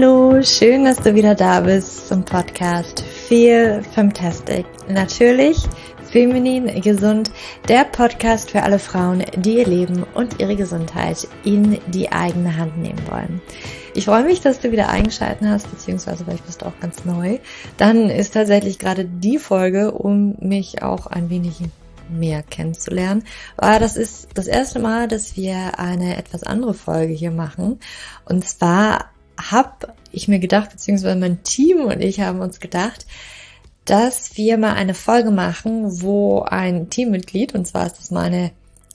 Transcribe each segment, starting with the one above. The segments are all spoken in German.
Hallo, schön, dass du wieder da bist zum Podcast Feel Fantastic. Natürlich Feminin Gesund, der Podcast für alle Frauen, die ihr Leben und ihre Gesundheit in die eigene Hand nehmen wollen. Ich freue mich, dass du wieder eingeschaltet hast, beziehungsweise vielleicht bist du auch ganz neu. Dann ist tatsächlich gerade die Folge, um mich auch ein wenig mehr kennenzulernen. Aber das ist das erste Mal, dass wir eine etwas andere Folge hier machen. Und zwar habe ich mir gedacht, beziehungsweise mein Team und ich haben uns gedacht, dass wir mal eine Folge machen, wo ein Teammitglied, und zwar ist das meine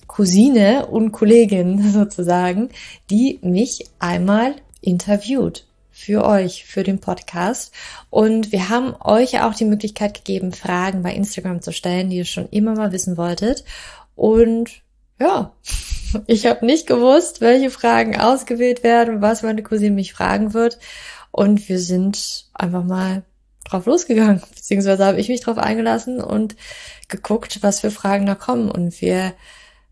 Cousine und Kollegin sozusagen, die mich einmal interviewt für euch, für den Podcast. Und wir haben euch auch die Möglichkeit gegeben, Fragen bei Instagram zu stellen, die ihr schon immer mal wissen wolltet. Und ja, ich habe nicht gewusst, welche Fragen ausgewählt werden, was meine Cousine mich fragen wird. Und wir sind einfach mal drauf losgegangen, beziehungsweise habe ich mich drauf eingelassen und geguckt, was für Fragen da kommen. Und wir,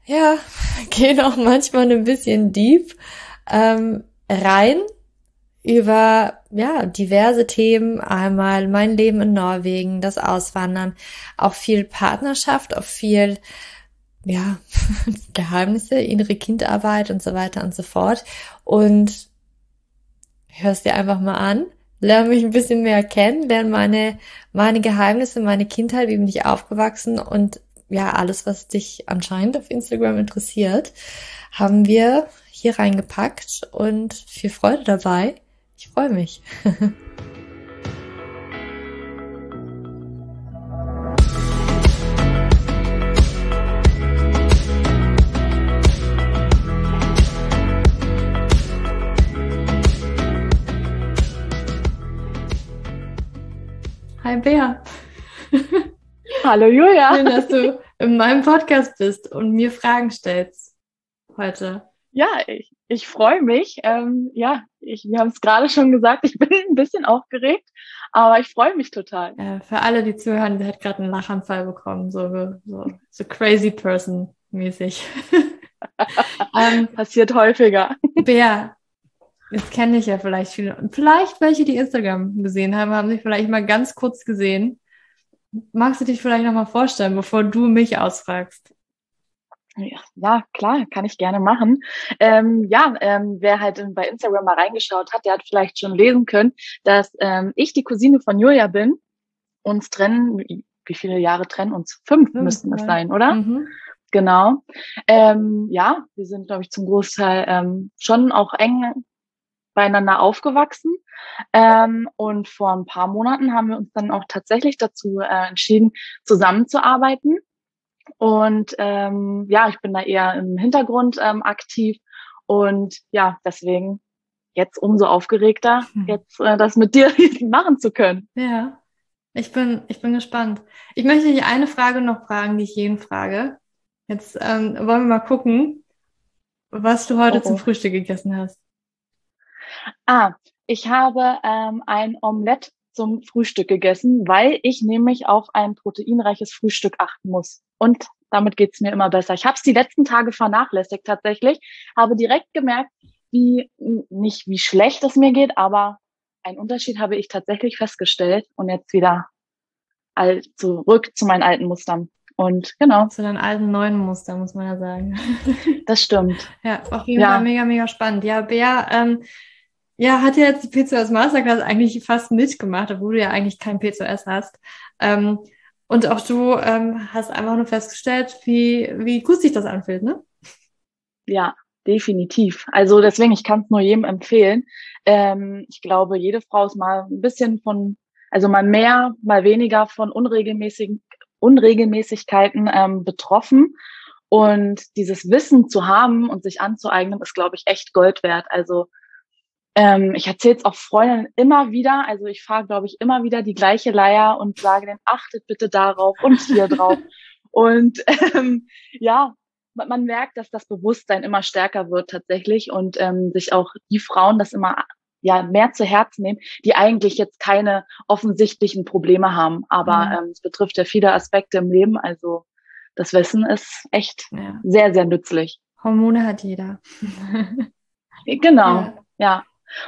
ja, gehen auch manchmal ein bisschen deep ähm, rein über ja diverse Themen. Einmal mein Leben in Norwegen, das Auswandern, auch viel Partnerschaft, auch viel ja Geheimnisse, innere Kindarbeit und so weiter und so fort. Und hörst dir einfach mal an, lerne mich ein bisschen mehr kennen, lerne meine meine Geheimnisse, meine Kindheit, wie bin ich aufgewachsen und ja alles, was dich anscheinend auf Instagram interessiert, haben wir hier reingepackt und viel Freude dabei. Ich freue mich. Hi Bea. Hallo Julia. Schön, dass du in meinem Podcast bist und mir Fragen stellst heute. Ja, ich, ich freue mich. Ähm, ja, ich, wir haben es gerade schon gesagt, ich bin ein bisschen aufgeregt, aber ich freue mich total. Ja, für alle, die zuhören, der hat gerade einen Lachanfall bekommen, so, so, so crazy person mäßig. ähm, Passiert häufiger. Bea, jetzt kenne ich ja vielleicht viele. Und vielleicht welche, die Instagram gesehen haben, haben sich vielleicht mal ganz kurz gesehen. Magst du dich vielleicht nochmal vorstellen, bevor du mich ausfragst? Ja, klar, kann ich gerne machen. Ähm, ja, ähm, wer halt bei Instagram mal reingeschaut hat, der hat vielleicht schon lesen können, dass ähm, ich die Cousine von Julia bin. Uns trennen, wie viele Jahre trennen uns? Fünf, Fünf müssten es sein, oder? Mhm. Genau. Ähm, ja, wir sind, glaube ich, zum Großteil ähm, schon auch eng beieinander aufgewachsen. Ähm, und vor ein paar Monaten haben wir uns dann auch tatsächlich dazu äh, entschieden, zusammenzuarbeiten. Und ähm, ja, ich bin da eher im Hintergrund ähm, aktiv und ja, deswegen jetzt umso aufgeregter, hm. jetzt äh, das mit dir machen zu können. Ja, ich bin, ich bin gespannt. Ich möchte dich eine Frage noch fragen, die ich jeden frage. Jetzt ähm, wollen wir mal gucken, was du heute oh, oh. zum Frühstück gegessen hast. Ah, ich habe ähm, ein Omelett zum Frühstück gegessen, weil ich nämlich auf ein proteinreiches Frühstück achten muss. Und damit geht's mir immer besser. Ich habe es die letzten Tage vernachlässigt tatsächlich, habe direkt gemerkt, wie nicht wie schlecht es mir geht, aber einen Unterschied habe ich tatsächlich festgestellt und jetzt wieder all, zurück zu meinen alten Mustern. Und genau. Zu deinen alten neuen Mustern, muss man ja sagen. Das stimmt. ja, auf jeden Fall mega, mega spannend. Ja, Bea, ähm, ja, hat ja jetzt die PCOS Masterclass eigentlich fast mitgemacht, obwohl du ja eigentlich kein PCOS hast. Ähm, und auch du ähm, hast einfach nur festgestellt, wie, wie gut sich das anfühlt, ne? Ja, definitiv. Also deswegen, ich kann es nur jedem empfehlen. Ähm, ich glaube, jede Frau ist mal ein bisschen von, also mal mehr, mal weniger von unregelmäßigen Unregelmäßigkeiten ähm, betroffen. Und dieses Wissen zu haben und sich anzueignen, ist, glaube ich, echt Gold wert. Also ähm, ich erzähle es auch Freundinnen immer wieder. Also ich fahre, glaube ich, immer wieder die gleiche Leier und sage denen, achtet bitte darauf und hier drauf. Und ähm, ja, man merkt, dass das Bewusstsein immer stärker wird tatsächlich und ähm, sich auch die Frauen das immer ja mehr zu Herzen nehmen, die eigentlich jetzt keine offensichtlichen Probleme haben. Aber mhm. ähm, es betrifft ja viele Aspekte im Leben. Also das Wissen ist echt ja. sehr, sehr nützlich. Hormone hat jeder. genau, ja. ja.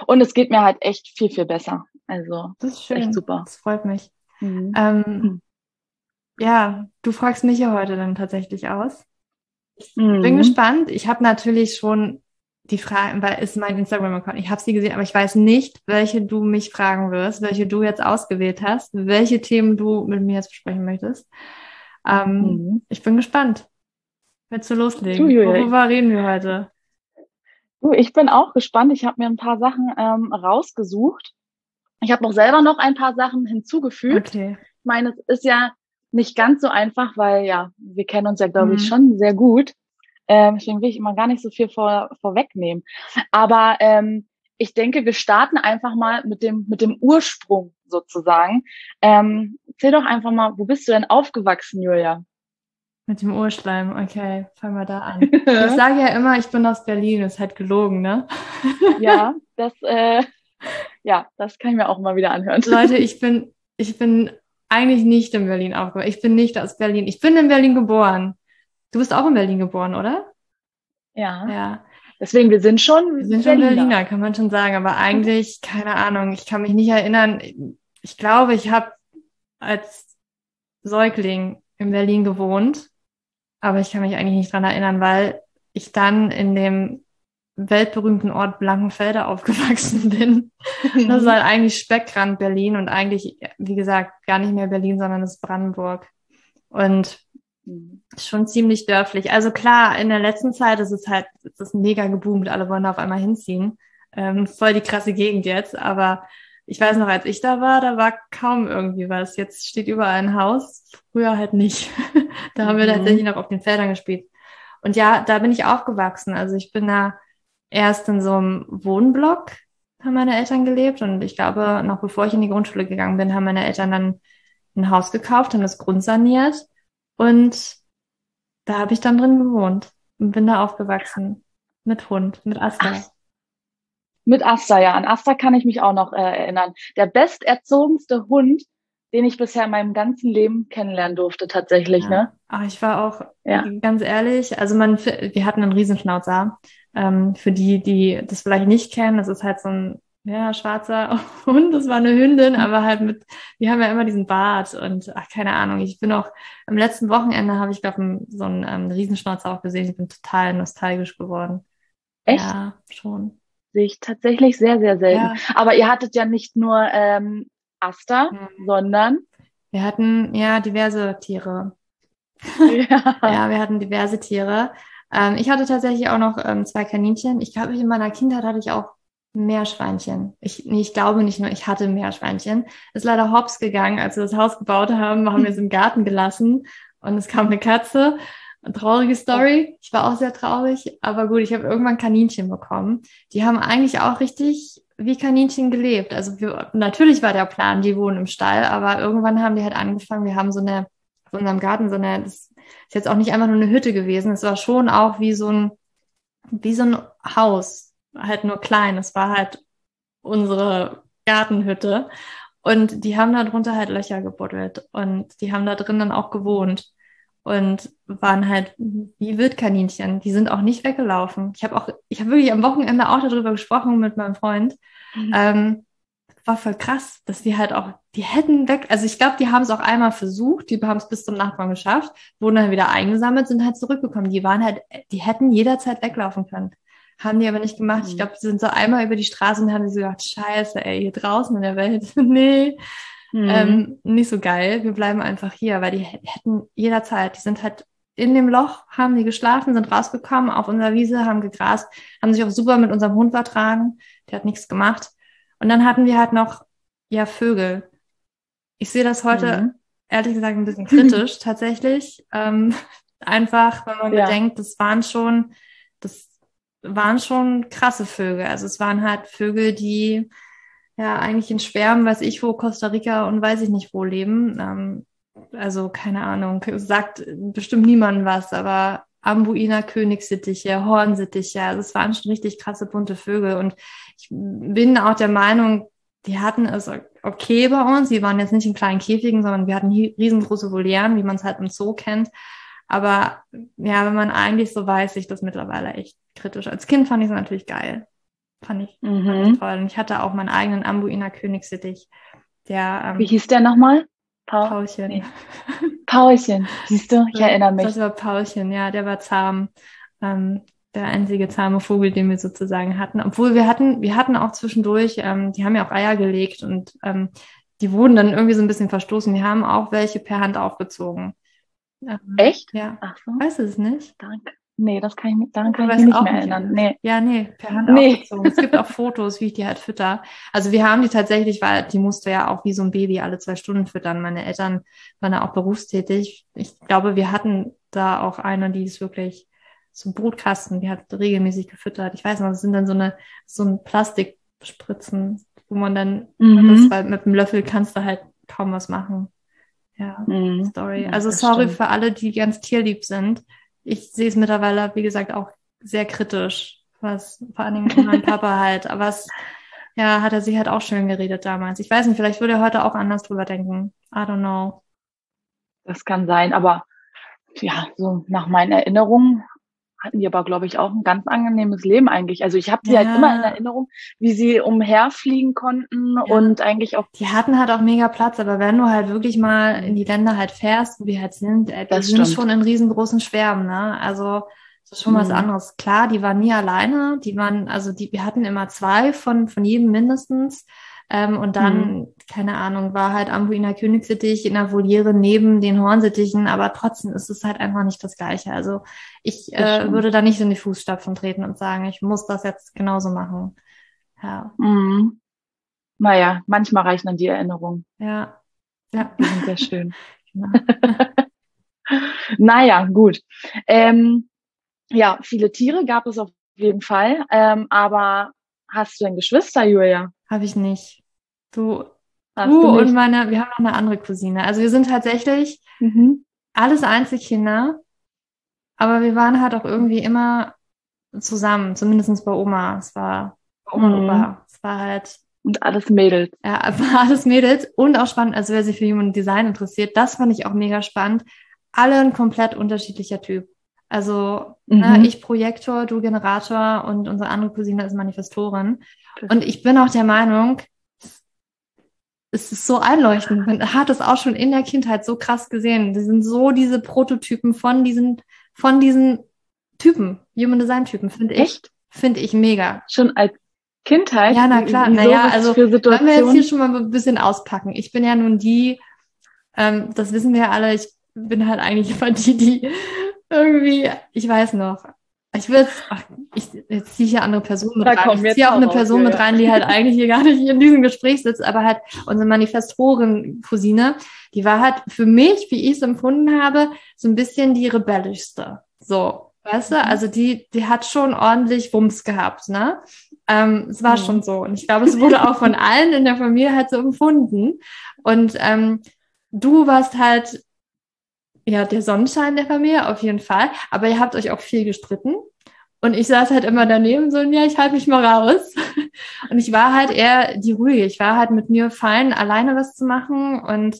Und es geht mir halt echt viel, viel besser. Also, das ist schön. echt super. Das freut mich. Mhm. Ähm, mhm. Ja, du fragst mich ja heute dann tatsächlich aus. Mhm. Bin gespannt. Ich habe natürlich schon die Frage, weil ist mein Instagram-Account. Ich habe sie gesehen, aber ich weiß nicht, welche du mich fragen wirst, welche du jetzt ausgewählt hast, welche Themen du mit mir jetzt besprechen möchtest. Ähm, mhm. Ich bin gespannt. Willst du loslegen? Du, Worüber reden wir heute? Ich bin auch gespannt. Ich habe mir ein paar Sachen ähm, rausgesucht. Ich habe auch selber noch ein paar Sachen hinzugefügt. Okay. Ich meine, es ist ja nicht ganz so einfach, weil ja, wir kennen uns ja, glaube mhm. ich, schon sehr gut. Ähm, deswegen will ich immer gar nicht so viel vor, vorwegnehmen. Aber ähm, ich denke, wir starten einfach mal mit dem, mit dem Ursprung sozusagen. Ähm, erzähl doch einfach mal, wo bist du denn aufgewachsen, Julia? Mit dem Urschleim, okay, fangen wir da an. ich sage ja immer, ich bin aus Berlin, ist halt gelogen, ne? ja, das, äh, ja, das kann ich mir auch mal wieder anhören. Leute, ich bin, ich bin eigentlich nicht in Berlin aufgewachsen. Ich bin nicht aus Berlin. Ich bin in Berlin geboren. Du bist auch in Berlin geboren, oder? Ja. Ja. Deswegen, wir sind schon Wir sind Berliner. schon Berliner, kann man schon sagen. Aber eigentlich, keine Ahnung, ich kann mich nicht erinnern. Ich glaube, ich habe als Säugling in Berlin gewohnt. Aber ich kann mich eigentlich nicht dran erinnern, weil ich dann in dem weltberühmten Ort Blankenfelde aufgewachsen bin. Das ist halt eigentlich Speckrand Berlin und eigentlich, wie gesagt, gar nicht mehr Berlin, sondern das ist Brandenburg. Und Mhm. Schon ziemlich dörflich. Also klar, in der letzten Zeit ist es halt, ist es mega geboomt, alle wollen da auf einmal hinziehen. Ähm, voll die krasse Gegend jetzt, aber ich weiß noch, als ich da war, da war kaum irgendwie was. Jetzt steht überall ein Haus, früher halt nicht. da haben wir mhm. tatsächlich noch auf den Feldern gespielt. Und ja, da bin ich aufgewachsen. Also ich bin da erst in so einem Wohnblock, haben meine Eltern gelebt und ich glaube, noch bevor ich in die Grundschule gegangen bin, haben meine Eltern dann ein Haus gekauft, haben das grundsaniert und da habe ich dann drin gewohnt und bin da aufgewachsen. Mit Hund, mit Asta. Ach, mit Asta, ja. An Asta kann ich mich auch noch äh, erinnern. Der besterzogenste Hund, den ich bisher in meinem ganzen Leben kennenlernen durfte, tatsächlich, ja. ne? Ach, ich war auch, ja. ganz ehrlich, also man, wir hatten einen Riesenschnauzer. Ähm, für die, die das vielleicht nicht kennen, das ist halt so ein ja, schwarzer Hund, das war eine Hündin, aber halt mit, die haben ja immer diesen Bart und ach, keine Ahnung. Ich bin auch, am letzten Wochenende habe ich, glaube so einen ähm, Riesenschnauzer auch gesehen. Ich bin total nostalgisch geworden. Echt? Ja, schon. Sehe ich tatsächlich sehr, sehr selten. Ja. Aber ihr hattet ja nicht nur ähm, Aster, mhm. sondern wir hatten ja diverse Tiere. Ja, ja wir hatten diverse Tiere. Ähm, ich hatte tatsächlich auch noch ähm, zwei Kaninchen. Ich glaube, in meiner Kindheit hatte ich auch Meerschweinchen. Ich, nee, ich glaube nicht nur, ich hatte Meerschweinchen. Ist leider hops gegangen, als wir das Haus gebaut haben, haben wir es im Garten gelassen und es kam eine Katze. Eine traurige Story. Ich war auch sehr traurig, aber gut, ich habe irgendwann Kaninchen bekommen. Die haben eigentlich auch richtig wie Kaninchen gelebt. Also wir, natürlich war der Plan, die wohnen im Stall, aber irgendwann haben die halt angefangen, wir haben so eine, auf unserem Garten so eine, das ist jetzt auch nicht einfach nur eine Hütte gewesen, es war schon auch wie so ein, wie so ein Haus, halt nur klein. Es war halt unsere Gartenhütte. Und die haben da drunter halt Löcher gebuddelt. Und die haben da drin dann auch gewohnt. Und waren halt wie Wildkaninchen. Die sind auch nicht weggelaufen. Ich habe auch, ich habe wirklich am Wochenende auch darüber gesprochen mit meinem Freund. Mhm. Ähm, war voll krass, dass die halt auch, die hätten weg, also ich glaube, die haben es auch einmal versucht, die haben es bis zum Nachbarn geschafft, wurden dann wieder eingesammelt, sind halt zurückgekommen. Die waren halt, die hätten jederzeit weglaufen können. Haben die aber nicht gemacht. Mhm. Ich glaube, sie sind so einmal über die Straße und haben so gedacht, scheiße, ey, hier draußen in der Welt, nee, mhm. ähm, nicht so geil. Wir bleiben einfach hier, weil die hätten jederzeit, die sind halt in dem Loch, haben die geschlafen, sind rausgekommen auf unserer Wiese, haben gegrast, haben sich auch super mit unserem Hund vertragen. Der hat nichts gemacht. Und dann hatten wir halt noch, ja, Vögel. Ich sehe das heute, mhm. ehrlich gesagt, ein bisschen kritisch, tatsächlich. Ähm, einfach, wenn man ja. bedenkt, das waren schon, das waren schon krasse Vögel. Also es waren halt Vögel, die ja eigentlich in Schwärmen, weiß ich wo, Costa Rica und weiß ich nicht wo leben. Ähm, also keine Ahnung, sagt bestimmt niemandem was, aber Ambuiner Königssittiche, Hornsittiche, also es waren schon richtig krasse bunte Vögel und ich bin auch der Meinung, die hatten es okay bei uns. Die waren jetzt nicht in kleinen Käfigen, sondern wir hatten riesengroße Volieren, wie man es halt im Zoo kennt. Aber ja, wenn man eigentlich so weiß, ich das mittlerweile echt kritisch. Als Kind fand ich es natürlich geil. Fand ich, mhm. fand ich toll. Und ich hatte auch meinen eigenen Ambuiner Königsittich. Der, ähm, Wie hieß der nochmal? Paul Paulchen. Nee. Paulchen, siehst du, ich erinnere mich. Das war Paulchen, ja, der war zahm. Ähm, der einzige zahme Vogel, den wir sozusagen hatten. Obwohl wir hatten, wir hatten auch zwischendurch, ähm, die haben ja auch Eier gelegt und ähm, die wurden dann irgendwie so ein bisschen verstoßen. Die haben auch welche per Hand aufgezogen. Ähm, Echt? Ja. Ach so. Weiß es nicht? Danke. Nee, das kann ich, daran kann ich mich nicht mehr erinnern. Nee. Ja, nee, per Hand nee. aufgezogen. Es gibt auch Fotos, wie ich die halt fütter. Also wir haben die tatsächlich, weil die musste ja auch wie so ein Baby alle zwei Stunden füttern. Meine Eltern waren ja auch berufstätig. Ich glaube, wir hatten da auch eine, die ist wirklich so ein Brutkasten, die hat regelmäßig gefüttert. Ich weiß noch, das sind dann so eine, so ein Plastikspritzen, wo man dann, mhm. das, weil mit dem Löffel kannst du halt kaum was machen. Ja, mhm. Story. Also sorry stimmt. für alle, die ganz tierlieb sind ich sehe es mittlerweile, wie gesagt, auch sehr kritisch, was vor allen Dingen mein Papa halt. Aber es, ja, hat er sich halt auch schön geredet damals. Ich weiß nicht, vielleicht würde er heute auch anders drüber denken. I don't know. Das kann sein, aber ja, so nach meinen Erinnerungen hatten die aber, glaube ich, auch ein ganz angenehmes Leben eigentlich. Also ich habe die halt ja. halt immer in Erinnerung, wie sie umherfliegen konnten ja. und eigentlich auch. Die hatten halt auch mega Platz, aber wenn du halt wirklich mal in die Länder halt fährst, wo die halt sind, äh, die sind schon in riesengroßen Schwärmen, ne? Also das ist schon mhm. was anderes. Klar, die waren nie alleine, die waren, also die, wir hatten immer zwei von, von jedem mindestens. Ähm, und dann, mhm. keine Ahnung, war halt Ambuiner Königsittich in der Voliere neben den Hornsittichen, aber trotzdem ist es halt einfach nicht das Gleiche. Also ich äh, würde da nicht in die Fußstapfen treten und sagen, ich muss das jetzt genauso machen. Ja. Mhm. Naja, manchmal reichen dann die Erinnerungen. Ja. Ja. Die sind sehr schön. Genau. naja, gut. Ähm, ja, viele Tiere gab es auf jeden Fall. Ähm, aber hast du denn Geschwister, Julia? Habe ich nicht. Du, Hast du, du und meine, wir haben noch eine andere Cousine. Also wir sind tatsächlich mhm. alles Einzelkinder, aber wir waren halt auch irgendwie immer zusammen, zumindest bei Oma. Es war bei Oma mhm. und Opa. Es war halt. Und alles Mädels. Ja, war alles Mädels und auch spannend, also wer sich für Human Design interessiert, das fand ich auch mega spannend. Alle ein komplett unterschiedlicher Typ. Also ne, mhm. ne, ich Projektor, du Generator und unsere andere Cousine ist Manifestorin. Und ich bin auch der Meinung, es ist so einleuchtend. Man hat es auch schon in der Kindheit so krass gesehen. Das sind so diese Prototypen von diesen, von diesen Typen, Human Design Typen, finde ich. Finde ich mega. Schon als Kindheit? Ja, na klar. Naja, also wenn wir jetzt hier schon mal ein bisschen auspacken. Ich bin ja nun die, ähm, das wissen wir ja alle, ich bin halt eigentlich immer die, die irgendwie, ich weiß noch, ich will jetzt, ich, jetzt ziehe hier andere Personen mit da rein. Ich ziehe auch eine Person mit rein, die halt eigentlich hier gar nicht in diesem Gespräch sitzt, aber halt unsere Manifestorin-Cousine, die war halt für mich, wie ich es empfunden habe, so ein bisschen die rebellischste. So, weißt du? Mhm. Also die, die hat schon ordentlich Wumms gehabt, ne? Ähm, es war mhm. schon so. Und ich glaube, es wurde auch von allen in der Familie halt so empfunden. Und ähm, du warst halt ja, der Sonnenschein der Familie, auf jeden Fall. Aber ihr habt euch auch viel gestritten. Und ich saß halt immer daneben so, ja, ich halte mich mal raus. Und ich war halt eher die ruhige. Ich war halt mit mir fein, alleine was zu machen und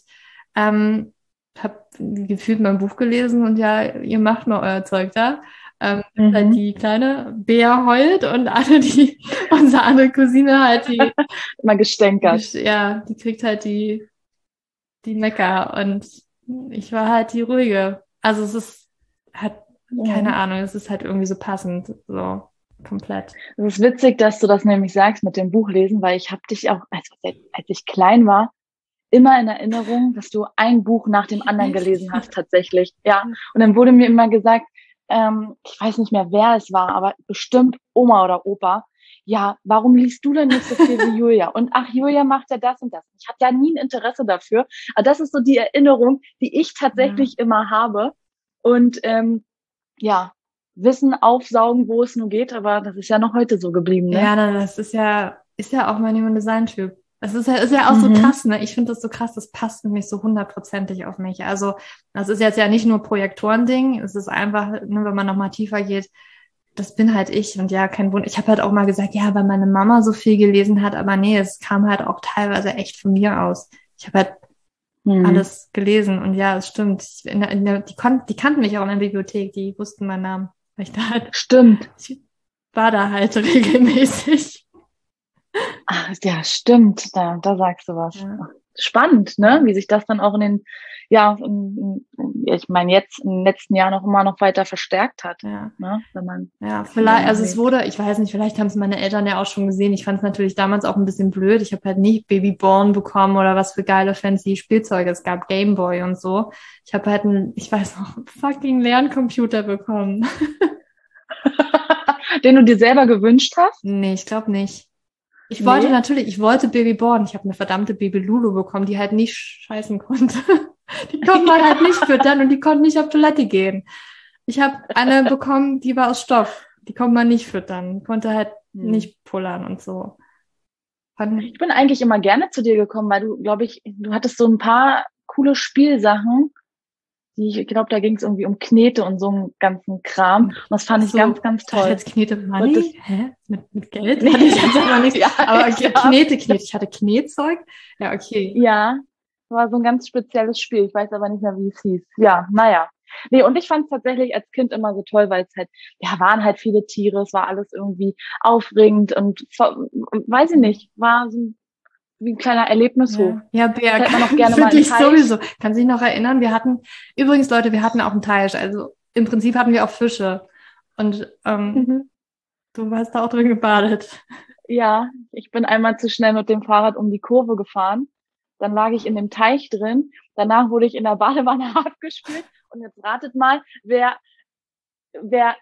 ähm, habe gefühlt mein Buch gelesen und ja, ihr macht mal euer Zeug da. Ähm, mhm. halt die kleine Bea heult und alle die, unsere andere Cousine halt die immer gestänkert. Ja, die kriegt halt die, die Mecker und ich war halt die ruhige. Also es ist hat keine ja. Ahnung, es ist halt irgendwie so passend, so komplett. Es ist witzig, dass du das nämlich sagst mit dem Buchlesen, weil ich habe dich auch, als, als ich klein war, immer in Erinnerung, dass du ein Buch nach dem anderen gelesen hast, tatsächlich. Ja. Und dann wurde mir immer gesagt, ähm, ich weiß nicht mehr, wer es war, aber bestimmt Oma oder Opa, ja, warum liest du denn nicht so viel wie Julia? Und ach, Julia macht ja das und das. Ich hatte ja nie ein Interesse dafür. Aber das ist so die Erinnerung, die ich tatsächlich ja. immer habe. Und ähm, ja, Wissen aufsaugen, wo es nur geht, aber das ist ja noch heute so geblieben. Ne? Ja, das ist ja, ist ja auch mein Human Design Typ. Das ist ja, ist ja auch mhm. so krass, ne? Ich finde das so krass, das passt nämlich so hundertprozentig auf mich. Also, das ist jetzt ja nicht nur Projektorending, es ist einfach, ne, wenn man nochmal tiefer geht, das bin halt ich. Und ja, kein Wunder. Ich habe halt auch mal gesagt, ja, weil meine Mama so viel gelesen hat, aber nee, es kam halt auch teilweise echt von mir aus. Ich habe halt mhm. alles gelesen und ja, es stimmt. Ich, in der, in der, die, kon die kannten mich auch in der Bibliothek, die wussten meinen Namen. Weil ich da halt, stimmt. Ich war da halt regelmäßig. Ach, ja, stimmt. Da, da sagst du was. Ja. Spannend, ne? Wie sich das dann auch in den, ja, in, ich meine, jetzt im letzten Jahr noch immer noch weiter verstärkt hat. Ja. Ne? Wenn man Ja, vielleicht, also es wurde, ich weiß nicht, vielleicht haben es meine Eltern ja auch schon gesehen. Ich fand es natürlich damals auch ein bisschen blöd. Ich habe halt nicht Babyborn bekommen oder was für geile fancy Spielzeuge. Es gab Gameboy und so. Ich habe halt einen, ich weiß noch, fucking Lerncomputer bekommen. Den du dir selber gewünscht hast? nee, ich glaube nicht. Ich Nee? wollte natürlich, ich wollte Babyborn. Ich habe eine verdammte Baby Lulu bekommen, die halt nicht scheißen konnte. Die konnte man halt nicht füttern und die konnte nicht auf Toilette gehen. Ich habe eine bekommen, die war aus Stoff. Die konnte man nicht füttern. Konnte halt Hm. nicht pullern und so. Fand ich, Ich bin eigentlich immer gerne zu dir gekommen, weil du, glaube ich, du hattest so ein paar coole Spielsachen. Die, ich glaube, da ging es irgendwie um Knete und so einen ganzen Kram. Und das fand ich So, ganz, ganz Ich dachte toll. jetzt Knete Money? Und das- Hä? Mit, mit Geld? Hatte ich aber nicht. Ja, Aber okay, ja. Knete, Knete. Ich hatte Knetzeug. Ja, okay. Ja, war so ein ganz spezielles Spiel. Ich weiß aber nicht mehr, wie es hieß. Ja, naja. Nee, und ich fand es tatsächlich als Kind immer so toll, weil es halt, ja, waren halt viele Tiere, es war alles irgendwie aufregend und ver- weiß ich nicht, war so wie ein kleiner Erlebnishof. Ja, ja Berg. Man auch gerne mal Teich. sowieso. Kann sich noch erinnern, wir hatten, übrigens Leute, wir hatten auch einen Teich. Also im Prinzip hatten wir auch Fische. Und ähm, Mhm. du warst da auch drin gebadet. Ja, ich bin einmal zu schnell mit dem Fahrrad um die Kurve gefahren. Dann lag ich in dem Teich drin. Danach wurde ich in der Badewanne abgespült. Und jetzt ratet mal, wer, wer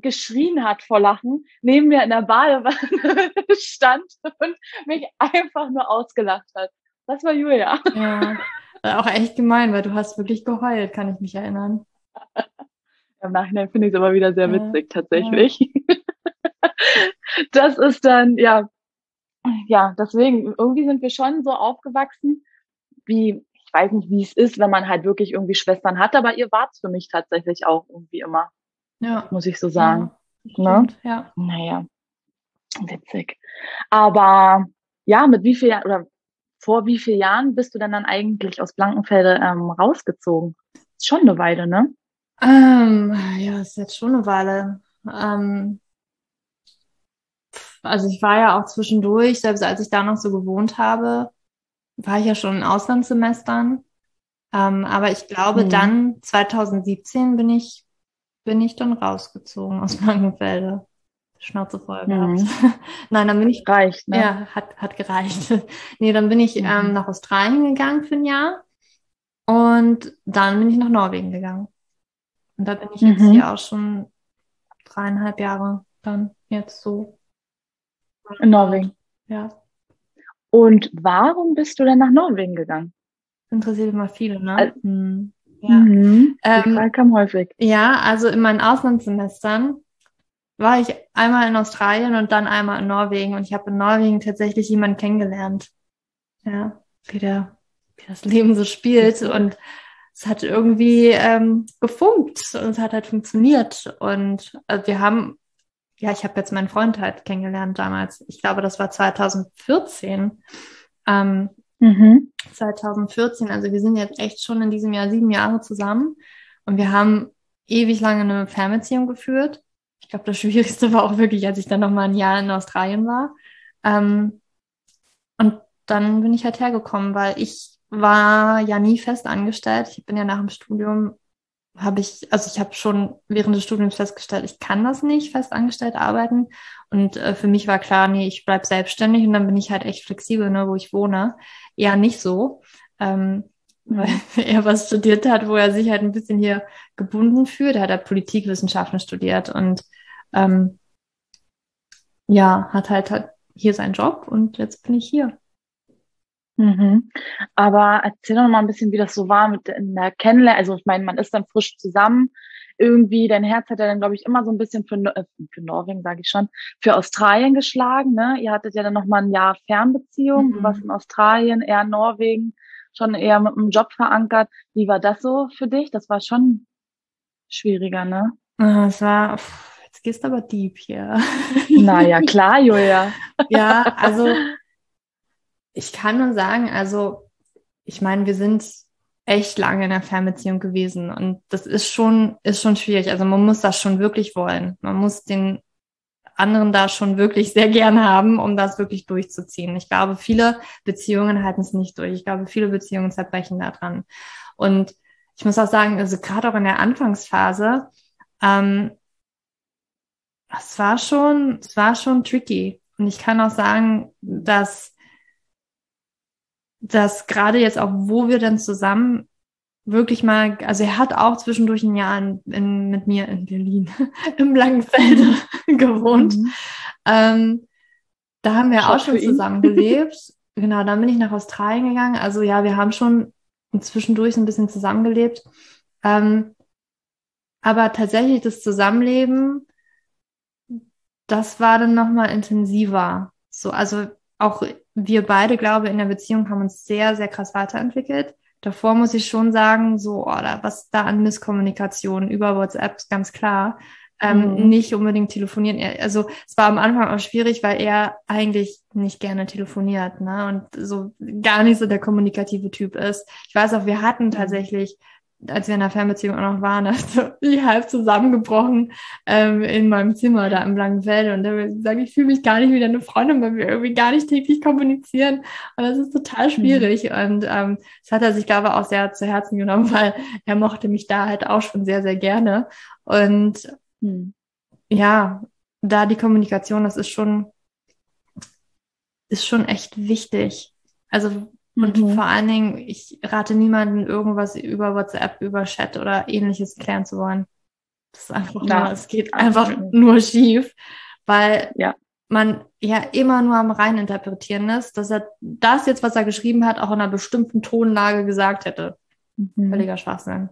geschrien hat vor Lachen, neben mir in der Badewanne stand und mich einfach nur ausgelacht hat. Das war Julia. Ja. Auch echt gemein, weil du hast wirklich geheult, kann ich mich erinnern. Im Nachhinein finde ich es aber wieder sehr Ja, witzig, tatsächlich. Das ist dann, ja, ja, deswegen, irgendwie sind wir schon so aufgewachsen, wie, ich weiß nicht, wie es ist, wenn man halt wirklich irgendwie Schwestern hat, aber ihr wart's für mich tatsächlich auch irgendwie immer, Ja. muss ich so sagen. Ja, Ne? ja. Naja, witzig. Aber ja, mit wie viel Jahren oder vor wie vielen Jahren bist du denn dann eigentlich aus Blankenfelde ähm, rausgezogen? Schon eine Weile, ne? Ähm, ja, ist jetzt schon eine Weile. Ähm, also ich war ja auch zwischendurch, selbst als ich da noch so gewohnt habe, war ich ja schon in Auslandssemestern. Ähm, aber ich glaube, Mhm. dann 2017 bin ich, bin ich dann rausgezogen aus Blankenfelde. Schnauze voll gehabt. Mhm. Nein, dann bin ich Reicht, ne? ja, hat, hat gereicht. Nee, dann bin ich Mhm. ähm, nach Australien gegangen für ein Jahr und dann bin ich nach Norwegen gegangen. Und da bin ich jetzt Mhm. hier auch schon dreieinhalb Jahre dann jetzt so. In Norwegen. Ja, Und warum bist du denn nach Norwegen gegangen? interessiert immer viele, ne? Al- Hm. Ja. Mhm. Die Ähm, Frage kam häufig. Ja, also in meinen Auslandssemestern war ich einmal in Australien und dann einmal in Norwegen und ich habe in Norwegen tatsächlich jemanden kennengelernt. Ja, wie der, wie das Leben so spielt und es hat irgendwie ähm, gefunkt und es hat halt funktioniert und also wir haben, ja, ich habe jetzt meinen Freund halt kennengelernt damals. Ich glaube, das war 2014. Ähm, Mhm. 2014. Also wir sind jetzt echt schon in diesem Jahr sieben Jahre zusammen und wir haben ewig lange eine Fernbeziehung geführt. Ich glaube, das Schwierigste war auch wirklich, als ich dann noch mal ein Jahr in Australien war. Ähm, und dann bin ich halt hergekommen, weil ich war ja nie fest angestellt. Ich bin ja nach dem Studium, habe ich, also ich habe schon während des Studiums festgestellt, ich kann das nicht fest angestellt arbeiten. Und äh, für mich war klar, nee, ich bleib selbstständig und dann bin ich halt echt flexibel, ne, wo ich wohne. Eher nicht so, ähm, weil er was studiert hat, wo er sich halt ein bisschen hier gebunden fühlt. Er hat halt Politikwissenschaften studiert und ähm, ja, hat halt, halt hier seinen Job und jetzt bin ich hier. Mhm. Aber erzähl doch noch mal ein bisschen, wie das so war mit in der Kennenlernen. Also ich meine, man ist dann frisch zusammen. Irgendwie, dein Herz hat ja dann, glaube ich, immer so ein bisschen für, äh, für Norwegen, sage ich schon, für Australien geschlagen. Ne? Ihr hattet ja dann noch mal ein Jahr Fernbeziehung. Du Mhm. warst in Australien, eher in Norwegen, schon eher mit einem Job verankert. Wie war das so für dich? Das war schon schwieriger, ne? Es war, pff, jetzt gehst du aber deep hier. Naja, klar, Julia. Ja, also ich kann nur sagen, also ich meine, wir sind echt lange in einer Fernbeziehung gewesen und das ist schon, ist schon schwierig. Also man muss das schon wirklich wollen. Man muss den anderen da schon wirklich sehr gern haben, um das wirklich durchzuziehen. Ich glaube, viele Beziehungen halten es nicht durch. Ich glaube, viele Beziehungen zerbrechen daran. Und ich muss auch sagen, also gerade auch in der Anfangsphase, ähm, es war schon, es war schon tricky. Und ich kann auch sagen, dass, dass gerade jetzt auch, wo wir dann zusammen wirklich mal, also er hat auch zwischendurch ein Jahr in, in, mit mir in Berlin im Langenfelde gewohnt. Mhm. Ähm, da haben wir Schock auch schon zusammen gelebt. genau, dann bin ich nach Australien gegangen. Also ja, wir haben schon zwischendurch ein bisschen zusammengelebt. Ähm, aber tatsächlich das Zusammenleben, das war dann nochmal intensiver. So, also auch wir beide, glaube ich, in der Beziehung haben uns sehr, sehr krass weiterentwickelt davor muss ich schon sagen, so, oh, da, was da an Misskommunikation über WhatsApp, ganz klar. Ähm, mhm. nicht unbedingt telefonieren. Also es war am Anfang auch schwierig, weil er eigentlich nicht gerne telefoniert, ne? Und so gar nicht so der kommunikative Typ ist. Ich weiß auch, wir hatten mhm. tatsächlich als wir in der Fernbeziehung auch noch waren, also ich halb zusammengebrochen ähm, in meinem Zimmer da im Langenfeld und da sage ich, fühle mich gar nicht wie eine Freundin, weil wir irgendwie gar nicht täglich kommunizieren und das ist total mhm. schwierig mhm. und ähm, das hat er sich, glaube ich, auch sehr zu Herzen genommen, weil er mochte mich da halt auch schon sehr, sehr gerne und mhm. ja, da die Kommunikation, das ist schon, ist schon echt wichtig. Also und mhm. vor allen Dingen, ich rate niemanden, irgendwas über WhatsApp, über Chat oder ähnliches klären zu wollen. Das ist einfach ja. nur, es geht einfach nur schief, weil ja. man ja immer nur am rein interpretieren ist, dass er das jetzt, was er geschrieben hat, auch in einer bestimmten Tonlage gesagt hätte. Mhm. Völliger Schwachsinn.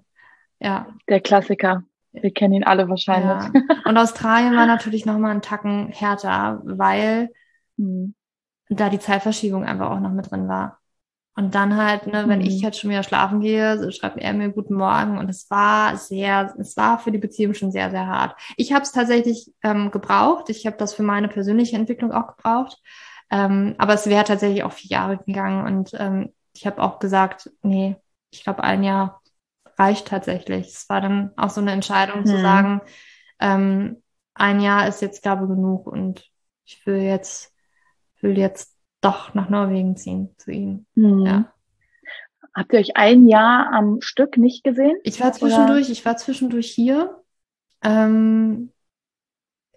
Ja. Der Klassiker. Wir kennen ihn alle wahrscheinlich. Ja. Und Australien war natürlich nochmal einen Tacken härter, weil mhm. da die Zeitverschiebung einfach auch noch mit drin war. Und dann halt, ne, wenn mhm. ich jetzt schon wieder schlafen gehe, so schreibt er mir guten Morgen. Und es war sehr, es war für die Beziehung schon sehr, sehr hart. Ich habe es tatsächlich ähm, gebraucht. Ich habe das für meine persönliche Entwicklung auch gebraucht. Ähm, aber es wäre tatsächlich auch vier Jahre gegangen. Und ähm, ich habe auch gesagt, nee, ich glaube, ein Jahr reicht tatsächlich. Es war dann auch so eine Entscheidung mhm. zu sagen, ähm, ein Jahr ist jetzt, glaube ich, genug und ich will jetzt, will jetzt doch nach Norwegen ziehen zu ihm. Mhm. Ja. Habt ihr euch ein Jahr am Stück nicht gesehen? Ich war zwischendurch, oder? ich war zwischendurch hier. Ähm,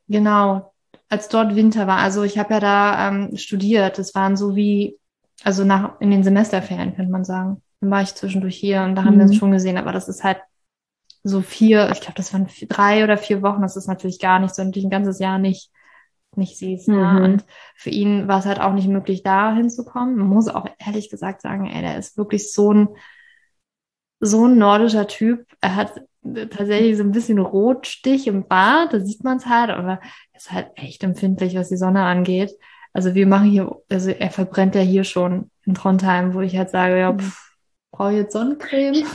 genau, als dort Winter war. Also ich habe ja da ähm, studiert. Das waren so wie, also nach in den Semesterferien könnte man sagen. Dann war ich zwischendurch hier und da haben mhm. wir uns schon gesehen. Aber das ist halt so vier, ich glaube, das waren vier, drei oder vier Wochen. Das ist natürlich gar nicht so, natürlich ein ganzes Jahr nicht nicht siehst. Mhm. Ja. Und für ihn war es halt auch nicht möglich, da hinzukommen. Man muss auch ehrlich gesagt sagen, ey, der ist wirklich so ein, so ein nordischer Typ. Er hat tatsächlich so ein bisschen Rotstich im Bart, da sieht man es halt, aber er ist halt echt empfindlich, was die Sonne angeht. Also wir machen hier, also er verbrennt ja hier schon in Trondheim, wo ich halt sage, ja, pff, brauche ich jetzt Sonnencreme?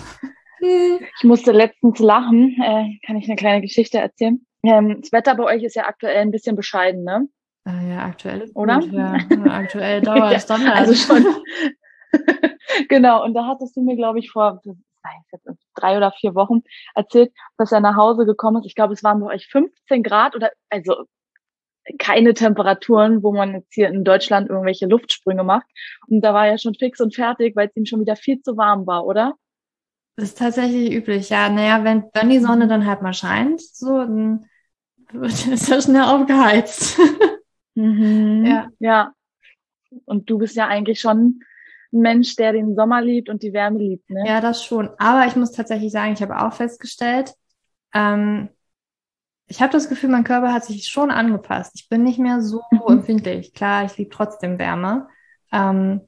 Ich musste letztens lachen, äh, kann ich eine kleine Geschichte erzählen. Ähm, das Wetter bei euch ist ja aktuell ein bisschen bescheiden, ne? Ah, ja, aktuell ist Oder? Gut, ja. aktuell Dauer ja, Standard. Also schon. genau, und da hattest du mir, glaube ich, vor drei oder vier Wochen erzählt, dass er nach Hause gekommen ist. Ich glaube, es waren bei euch 15 Grad oder also keine Temperaturen, wo man jetzt hier in Deutschland irgendwelche Luftsprünge macht. Und da war er schon fix und fertig, weil es ihm schon wieder viel zu warm war, oder? Das ist tatsächlich üblich, ja. Naja, wenn, wenn die Sonne dann halt mal scheint, so, dann ist er schnell aufgeheizt. Mhm. Ja. ja. Und du bist ja eigentlich schon ein Mensch, der den Sommer liebt und die Wärme liebt, ne? Ja, das schon. Aber ich muss tatsächlich sagen, ich habe auch festgestellt, ähm, ich habe das Gefühl, mein Körper hat sich schon angepasst. Ich bin nicht mehr so mhm. empfindlich. Klar, ich liebe trotzdem Wärme. Ähm,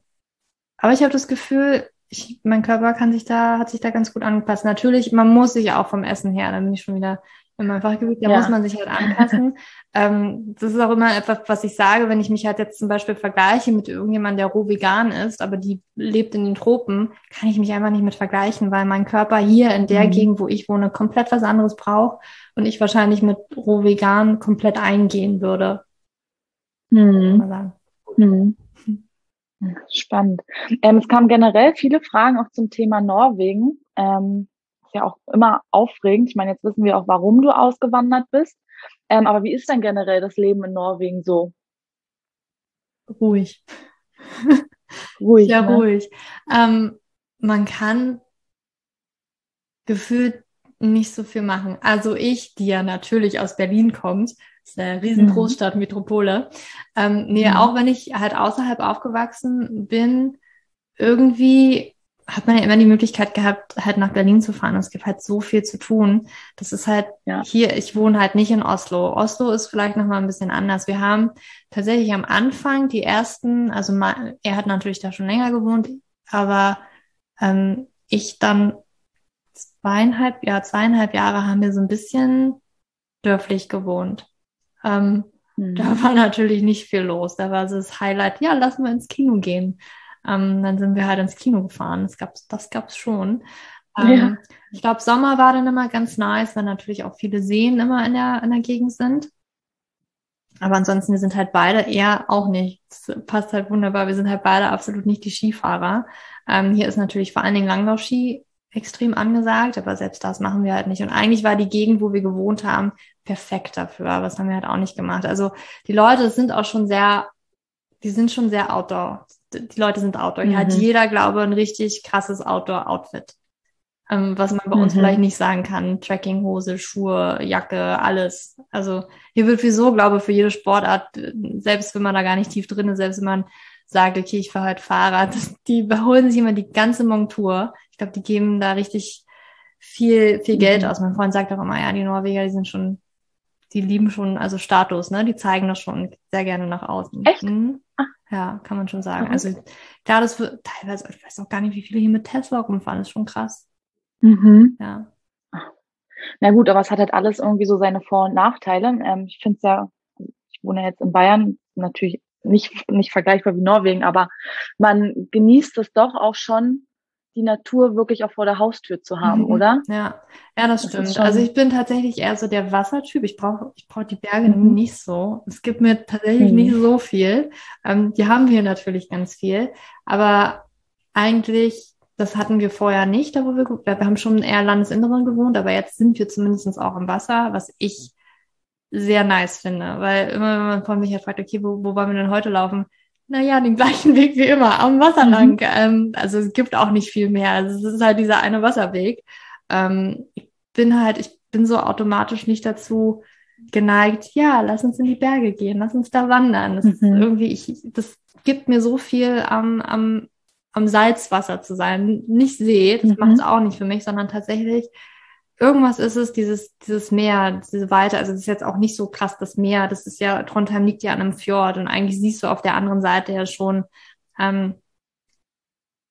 aber ich habe das Gefühl, ich, mein Körper kann sich da, hat sich da ganz gut angepasst. Natürlich, man muss sich auch vom Essen her, da bin ich schon wieder in meinem Fachgebiet, da ja. muss man sich halt anpassen. ähm, das ist auch immer etwas, was ich sage, wenn ich mich halt jetzt zum Beispiel vergleiche mit irgendjemandem, der roh vegan ist, aber die lebt in den Tropen, kann ich mich einfach nicht mit vergleichen, weil mein Körper hier in der mhm. Gegend, wo ich wohne, komplett was anderes braucht und ich wahrscheinlich mit roh vegan komplett eingehen würde. Mhm. Mhm. Spannend. Ähm, es kamen generell viele Fragen auch zum Thema Norwegen. Ähm, ist ja auch immer aufregend. Ich meine, jetzt wissen wir auch, warum du ausgewandert bist. Ähm, aber wie ist denn generell das Leben in Norwegen so? Ruhig. Ruhig. Ja, ne? ruhig. Ähm, man kann gefühlt nicht so viel machen. Also ich, die ja natürlich aus Berlin kommt, ist eine riesen Mhm. Großstadt, Metropole. Ähm, nee, Mhm. auch wenn ich halt außerhalb aufgewachsen bin, irgendwie hat man ja immer die Möglichkeit gehabt, halt nach Berlin zu fahren. Es gibt halt so viel zu tun. Das ist halt Ja. hier, ich wohne halt nicht in Oslo. Oslo ist vielleicht nochmal ein bisschen anders. Wir haben tatsächlich am Anfang die ersten, also ma- er hat natürlich da schon länger gewohnt, aber ähm, ich dann zweieinhalb, ja, zweieinhalb Jahre haben wir so ein bisschen dörflich gewohnt. Ähm, Mhm. da war natürlich nicht viel los. Da war so das Highlight, ja, lass mal ins Kino gehen. Ähm, dann sind wir halt ins Kino gefahren. Das gab's, das gab's schon. Ähm, Ja. Ich glaube, Sommer war dann immer ganz nice, weil natürlich auch viele Seen immer in der, in der Gegend sind. Aber ansonsten, wir sind halt beide eher auch nicht. Das passt halt wunderbar. Wir sind halt beide absolut nicht die Skifahrer. Ähm, hier ist natürlich vor allen Dingen Langlaufski extrem angesagt, aber selbst das machen wir halt nicht. Und eigentlich war die Gegend, wo wir gewohnt haben, perfekt dafür, aber das haben wir halt auch nicht gemacht. Also die Leute sind auch schon sehr, die sind schon sehr Outdoor. Die Leute sind Outdoor. Hier hat Mhm. jeder, glaube ich, ein richtig krasses Outdoor-Outfit. Ähm, was man bei uns Mhm. vielleicht nicht sagen kann. Trackinghose, Schuhe, Jacke, alles. Also hier wird wieso, glaube ich, für jede Sportart, selbst wenn man da gar nicht tief drin ist, selbst wenn man sagt, okay, ich fahre halt Fahrrad, die beholen sich immer die ganze Montur. Ich glaube, die geben da richtig viel, viel Geld Mhm. aus. Mein Freund sagt auch immer, ja, die Norweger, die sind schon, die lieben schon, also Status, ne? Die zeigen das schon sehr gerne nach außen. Echt? Mhm. Ah. Ja, kann man schon sagen. Mhm. Also klar, das wird teilweise, ich weiß auch gar nicht, wie viele hier mit Tesla rumfahren, das ist schon krass. Mhm. Ja. Na gut, aber es hat halt alles irgendwie so seine Vor- und Nachteile. Ähm, ich finde es ja, ich wohne jetzt in Bayern, natürlich nicht, nicht vergleichbar wie Norwegen, aber man genießt es doch auch schon, die Natur wirklich auch vor der Haustür zu haben, Mhm. oder? Ja, ja, das Das stimmt. Also ich bin tatsächlich eher so der Wassertyp. Ich brauche ich brauche die Berge Mhm. nicht so. Es gibt mir tatsächlich Mhm. nicht so viel. Ähm, die haben wir natürlich ganz viel, aber eigentlich, das hatten wir vorher nicht, da wo wir, wir haben schon eher Landesinneren gewohnt, aber jetzt sind wir zumindest auch im Wasser, was ich sehr nice finde, weil immer wenn man von mich fragt, okay, wo, wo wollen wir denn heute laufen? Naja, den gleichen Weg wie immer, am Wasser Mhm. lang. Ähm, also es gibt auch nicht viel mehr. Also es ist halt dieser eine Wasserweg. Ähm, ich bin halt, ich bin so automatisch nicht dazu geneigt, ja, lass uns in die Berge gehen, lass uns da wandern. Das ist Mhm. irgendwie, ich, das gibt mir so viel am, am, am Salzwasser zu sein. Nicht See, das Mhm. macht es auch nicht für mich, sondern tatsächlich irgendwas ist es, dieses, dieses Meer, diese Weite, also das ist jetzt auch nicht so krass das Meer, das ist ja, Trondheim liegt ja an einem Fjord und eigentlich siehst du auf der anderen Seite ja schon ähm,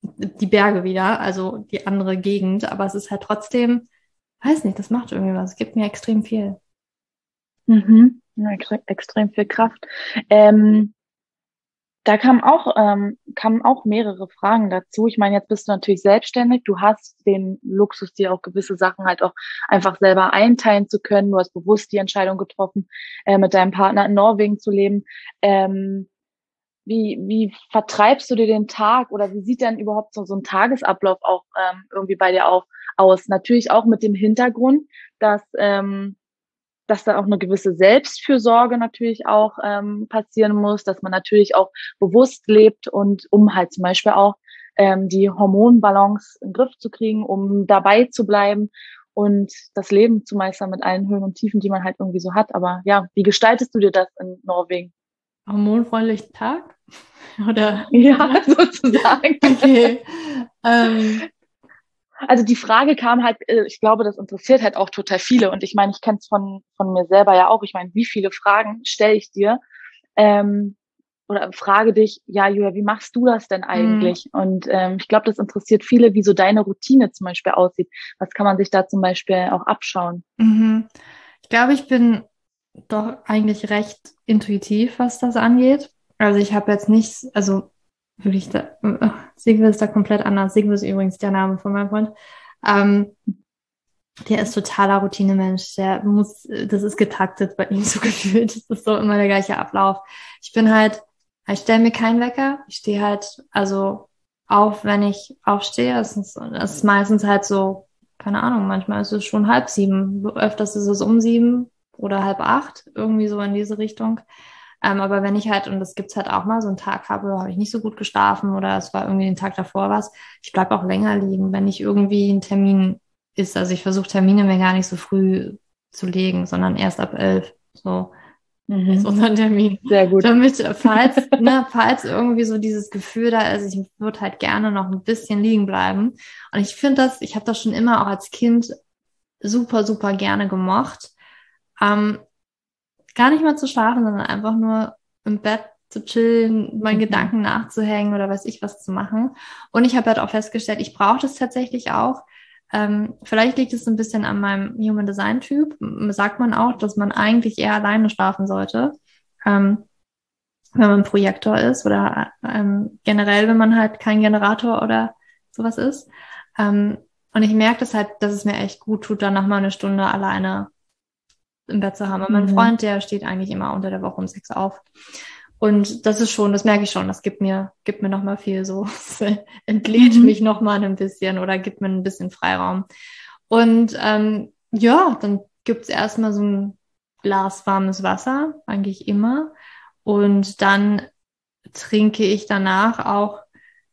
die Berge wieder, also die andere Gegend, aber es ist halt trotzdem, weiß nicht, das macht irgendwie was, es gibt mir extrem viel. Mhm. Ja, extre- extrem viel Kraft. Ähm, da kamen auch, ähm, kamen auch mehrere Fragen dazu. Ich meine, jetzt bist du natürlich selbstständig. Du hast den Luxus, dir auch gewisse Sachen halt auch einfach selber einteilen zu können. Du hast bewusst die Entscheidung getroffen, äh, mit deinem Partner in Norwegen zu leben. Ähm, wie, wie vertreibst du dir den Tag oder wie sieht denn überhaupt so, so ein Tagesablauf auch ähm, irgendwie bei dir auch aus? Natürlich auch mit dem Hintergrund, dass ähm, dass da auch eine gewisse Selbstfürsorge natürlich auch ähm, passieren muss, dass man natürlich auch bewusst lebt und um halt zum Beispiel auch ähm, die Hormonbalance in den Griff zu kriegen, um dabei zu bleiben und das Leben zu meistern mit allen Höhen und Tiefen, die man halt irgendwie so hat. Aber ja, wie gestaltest du dir das in Norwegen? Hormonfreundlichen Tag? Oder? Ja, sozusagen. Okay. ähm, Also die Frage kam halt, äh, ich glaube, das interessiert halt auch total viele. Und ich meine, ich kenne es von, von mir selber ja auch. Ich meine, wie viele Fragen stelle ich dir? Ähm, oder frage dich, ja, Julia, wie machst du das denn eigentlich? Und ähm, ich glaube, das interessiert viele, wie so deine Routine zum Beispiel aussieht. Was kann man sich da zum Beispiel auch abschauen? mhm. Ich glaube, ich bin doch eigentlich recht intuitiv, was das angeht. Also ich habe jetzt nicht, also würde ich da, äh, Sigve ist da komplett anders. Sigve ist übrigens der Name von meinem Freund. Ähm, der ist totaler Routinemensch. Der muss, das ist getaktet bei ihm so gefühlt. Das ist so immer der gleiche Ablauf. Ich bin halt, ich stelle mir keinen Wecker. Ich stehe halt, also auf, wenn ich aufstehe. Es ist, es ist meistens halt so, keine Ahnung, manchmal ist es schon halb sieben. Öfters ist es um sieben, oder halb acht, irgendwie so in diese Richtung. Ähm, aber wenn ich halt, und das gibt's halt auch mal, so einen Tag habe, habe ich nicht so gut geschlafen oder es war irgendwie den Tag davor was, ich bleib auch länger liegen, wenn ich irgendwie ein Termin ist. Also ich versuche Termine mir gar nicht so früh zu legen, sondern erst ab elf. So mhm. ist unser Termin. Sehr gut. Damit, falls, ne, falls irgendwie so dieses Gefühl da ist, ich würde halt gerne noch ein bisschen liegen bleiben. Und ich finde das, ich habe das schon immer auch als Kind super, super gerne gemocht. Ähm, gar nicht mal zu schlafen, sondern einfach nur im Bett zu chillen, meinen mhm. Gedanken nachzuhängen oder weiß ich was zu machen. Und ich habe halt auch festgestellt, ich brauche das tatsächlich auch. Ähm, vielleicht liegt es ein bisschen an meinem Human Design Typ. Sagt man auch, dass man eigentlich eher alleine schlafen sollte, ähm, wenn man Projektor ist oder ähm, generell, wenn man halt kein Generator oder sowas ist. Ähm, und ich merke das halt, dass es mir echt gut tut, dann noch mal eine Stunde alleine im Bett zu haben. Und mein mhm. Freund, der steht eigentlich immer unter der Woche um sechs auf. Und das ist schon, das merke ich schon, das gibt mir, gibt mir nochmal viel so, entlädt mhm. mich nochmal ein bisschen oder gibt mir ein bisschen Freiraum. Und ähm, ja, dann gibt's erstmal so ein Glas warmes Wasser, eigentlich immer. Und dann trinke ich danach auch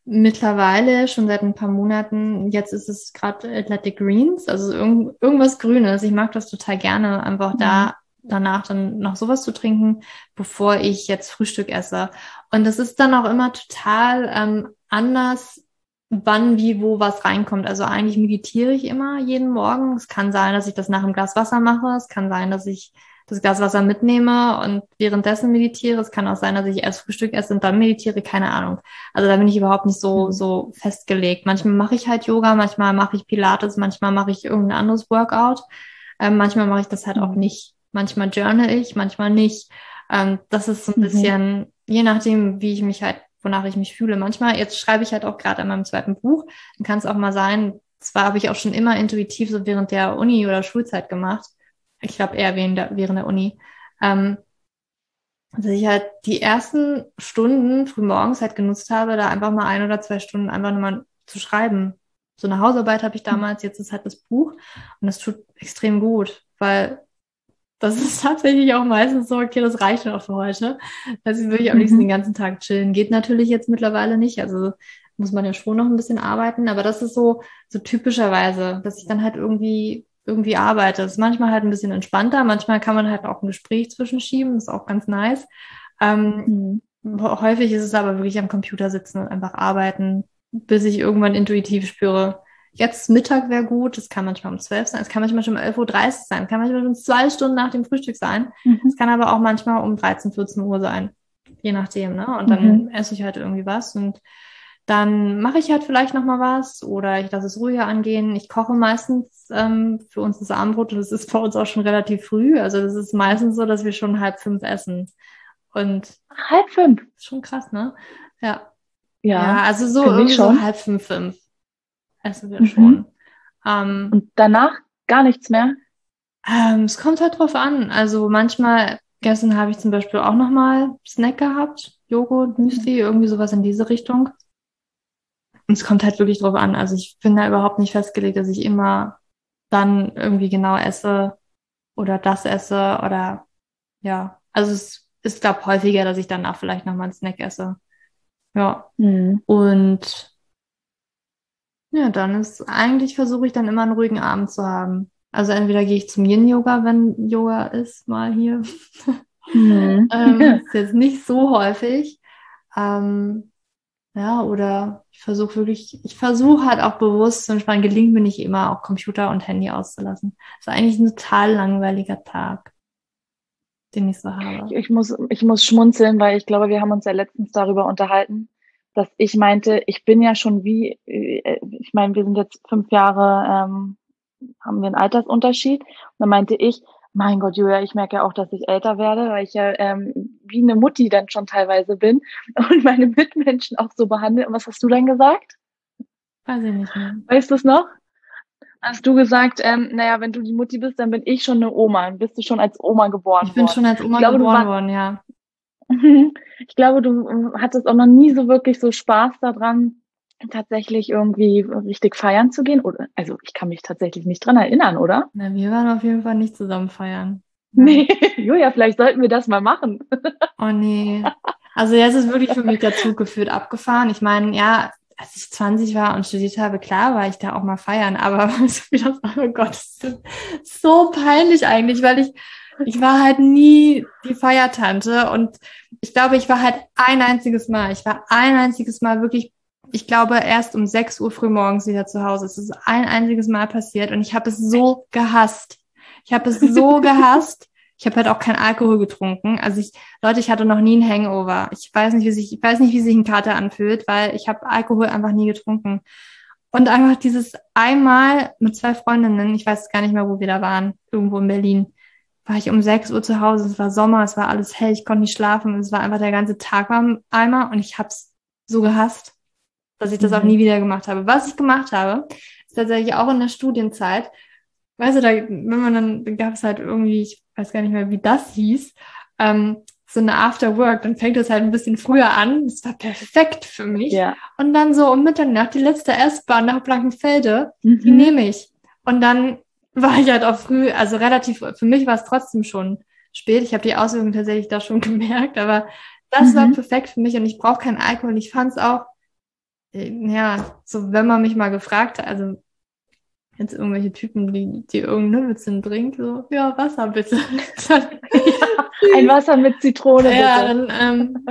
mittlerweile schon seit ein paar Monaten, jetzt ist es gerade Athletic Greens, also irgend, irgendwas Grünes. Ich mag das total gerne, einfach mhm. da danach dann noch sowas zu trinken, bevor ich jetzt Frühstück esse. Und das ist dann auch immer total ähm, anders, wann, wie, wo was reinkommt. Also eigentlich meditiere ich immer jeden Morgen. Es kann sein, dass ich das nach einem Glas Wasser mache. Es kann sein, dass ich das Glas Wasser mitnehme und währenddessen meditiere. Es kann auch sein, dass ich erst Frühstück esse und dann meditiere. Keine Ahnung. Also da bin ich überhaupt nicht so, mhm. so festgelegt. Manchmal mache ich halt Yoga, manchmal mache ich Pilates, manchmal mache ich irgendein anderes Workout. Ähm, manchmal mache ich das halt auch mhm. nicht. Manchmal journal ich, manchmal nicht. Ähm, das ist so ein mhm. bisschen, je nachdem, wie ich mich halt, wonach ich mich fühle. Manchmal, jetzt schreibe ich halt auch gerade an meinem zweiten Buch, dann kann es auch mal sein, zwar habe ich auch schon immer intuitiv so während der Uni oder Schulzeit gemacht. Ich glaube eher während der, während der Uni. Ähm, dass ich halt die ersten Stunden frühmorgens halt genutzt habe, da einfach mal ein oder zwei Stunden einfach nur mal zu schreiben. So eine Hausarbeit habe ich damals, jetzt ist halt das Buch und das tut extrem gut, weil das ist tatsächlich auch meistens so, okay, das reicht auch für heute. Also ich will am liebsten mhm. den ganzen Tag chillen. Geht natürlich jetzt mittlerweile nicht. Also muss man ja schon noch ein bisschen arbeiten. Aber das ist so, so typischerweise, dass ich dann halt irgendwie, irgendwie arbeite. Das ist manchmal halt ein bisschen entspannter. Manchmal kann man halt auch ein Gespräch zwischenschieben. Das ist auch ganz nice. Ähm, mhm. Häufig ist es aber wirklich am Computer sitzen und einfach arbeiten, bis ich irgendwann intuitiv spüre, Jetzt Mittag wäre gut, es kann manchmal um 12 sein, es kann manchmal schon um 11.30 Uhr sein, es kann manchmal schon zwei Stunden nach dem Frühstück sein. Mhm. Es kann aber auch manchmal um 13, 14 Uhr sein, je nachdem. Ne? Und dann mhm. esse ich halt irgendwie was und dann mache ich halt vielleicht noch mal was oder ich lasse es ruhiger angehen. Ich koche meistens ähm, für uns das Abendbrot und das ist bei uns auch schon relativ früh. Also das ist meistens so, dass wir schon halb fünf essen. Und halb fünf? Schon krass, ne? Ja. Ja, ja also so irgendwie so halb fünf, fünf essen wir mhm. schon. Ähm, Und danach gar nichts mehr? Ähm, es kommt halt drauf an. Also manchmal, gestern habe ich zum Beispiel auch nochmal Snack gehabt, Joghurt, Müsli, irgendwie sowas in diese Richtung. Und es kommt halt wirklich drauf an. Also ich bin da überhaupt nicht festgelegt, dass ich immer dann irgendwie genau esse oder das esse oder ja. Also es ist, glaube häufiger, dass ich danach vielleicht nochmal einen Snack esse. Ja. Mhm. Und ja, dann ist eigentlich versuche ich dann immer einen ruhigen Abend zu haben. Also entweder gehe ich zum Yin-Yoga, wenn Yoga ist, mal hier. Mhm. ähm, ist jetzt nicht so häufig. Ähm, ja, oder ich versuche wirklich, ich versuche halt auch bewusst zu entspannen. Gelingt mir nicht immer, auch Computer und Handy auszulassen. Das ist eigentlich ein total langweiliger Tag, den ich so habe. Ich muss, ich muss schmunzeln, weil ich glaube, wir haben uns ja letztens darüber unterhalten, dass ich meinte, ich bin ja schon wie, äh, ich meine, wir sind jetzt fünf Jahre, ähm, haben wir einen Altersunterschied. Und dann meinte ich, mein Gott, Julia, ich merke ja auch, dass ich älter werde, weil ich ja ähm, wie eine Mutti dann schon teilweise bin und meine Mitmenschen auch so behandle. Und was hast du dann gesagt? Weiß ich nicht mehr. Weißt du es noch? Hast du gesagt, ähm, naja, wenn du die Mutti bist, dann bin ich schon eine Oma. Dann bist du schon als Oma geboren worden. Ich bin worden. schon als Oma glaube, geboren worden, ja. Ich glaube, du hattest auch noch nie so wirklich so Spaß daran, tatsächlich irgendwie richtig feiern zu gehen. Oder, also ich kann mich tatsächlich nicht dran erinnern, oder? Na, wir waren auf jeden Fall nicht zusammen feiern. Nee, Julia, vielleicht sollten wir das mal machen. Oh nee. Also jetzt ist wirklich für mich der Zug geführt abgefahren. Ich meine, ja, als ich 20 war und studiert habe, klar war ich da auch mal feiern, aber oh Gott, so peinlich eigentlich, weil ich, ich war halt nie die Feiertante und ich glaube, ich war halt ein einziges Mal, ich war ein einziges Mal wirklich, ich glaube, erst um 6 Uhr früh morgens wieder zu Hause. Es ist ein einziges Mal passiert und ich habe es so gehasst. Ich habe es so gehasst. Ich habe halt auch kein Alkohol getrunken. Also ich, Leute, ich hatte noch nie ein Hangover. Ich weiß nicht, wie sich, ich weiß nicht, wie sich ein Kater anfühlt, weil ich habe Alkohol einfach nie getrunken. Und einfach dieses einmal mit zwei Freundinnen, ich weiß gar nicht mehr, wo wir da waren, irgendwo in Berlin, war ich um sechs Uhr zu Hause, es war Sommer, es war alles hell, ich konnte nicht schlafen, es war einfach der ganze Tag war im Eimer und ich hab's so gehasst, dass ich das mhm. auch nie wieder gemacht habe. Was ich gemacht habe, ist tatsächlich auch in der Studienzeit, weißt du, da, wenn man dann, gab es halt irgendwie, ich weiß gar nicht mehr, wie das hieß, ähm, so eine After Work, dann fängt es halt ein bisschen früher an. Das war perfekt für mich. Ja. Und dann so um Mitternacht die letzte S-Bahn nach Blankenfelde, mhm. die nehme ich. Und dann war ich halt auch früh, also relativ, für mich war es trotzdem schon spät. Ich habe die Auswirkungen tatsächlich da schon gemerkt, aber das mhm. war perfekt für mich und ich brauche keinen Alkohol. Ich fand es auch, ja, so wenn man mich mal gefragt hat, also jetzt irgendwelche Typen, die, die irgendeine Witze trinken, so, ja, Wasser bitte. ja, ein Wasser mit Zitrone bitte. Ja, dann, ähm,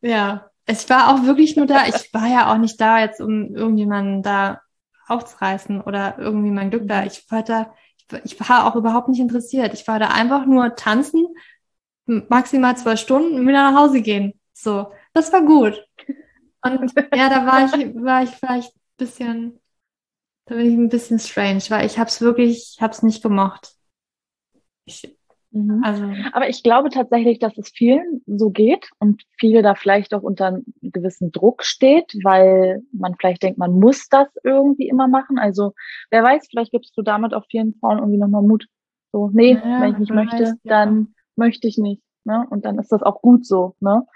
ja. Ich war auch wirklich nur da. Ich war ja auch nicht da, jetzt um irgendjemanden da aufzureißen oder irgendwie mein Glück da. Ich war da, ich, war auch überhaupt nicht interessiert. Ich war da einfach nur tanzen, maximal zwei Stunden und wieder nach Hause gehen. So, das war gut. Und ja, da war ich, war ich vielleicht ein bisschen da bin ich ein bisschen strange, weil ich habe es wirklich, ich habe es nicht gemocht. Ich, mhm. also. Aber ich glaube tatsächlich, dass es vielen so geht und viele da vielleicht auch unter einem gewissen Druck steht, weil man vielleicht denkt, man muss das irgendwie immer machen. Also wer weiß, vielleicht gibst du damit auch vielen Frauen irgendwie nochmal Mut. So, nee, ja, wenn ich nicht möchte, dann ja. möchte ich nicht. Ne? Und dann ist das auch gut so. Ne?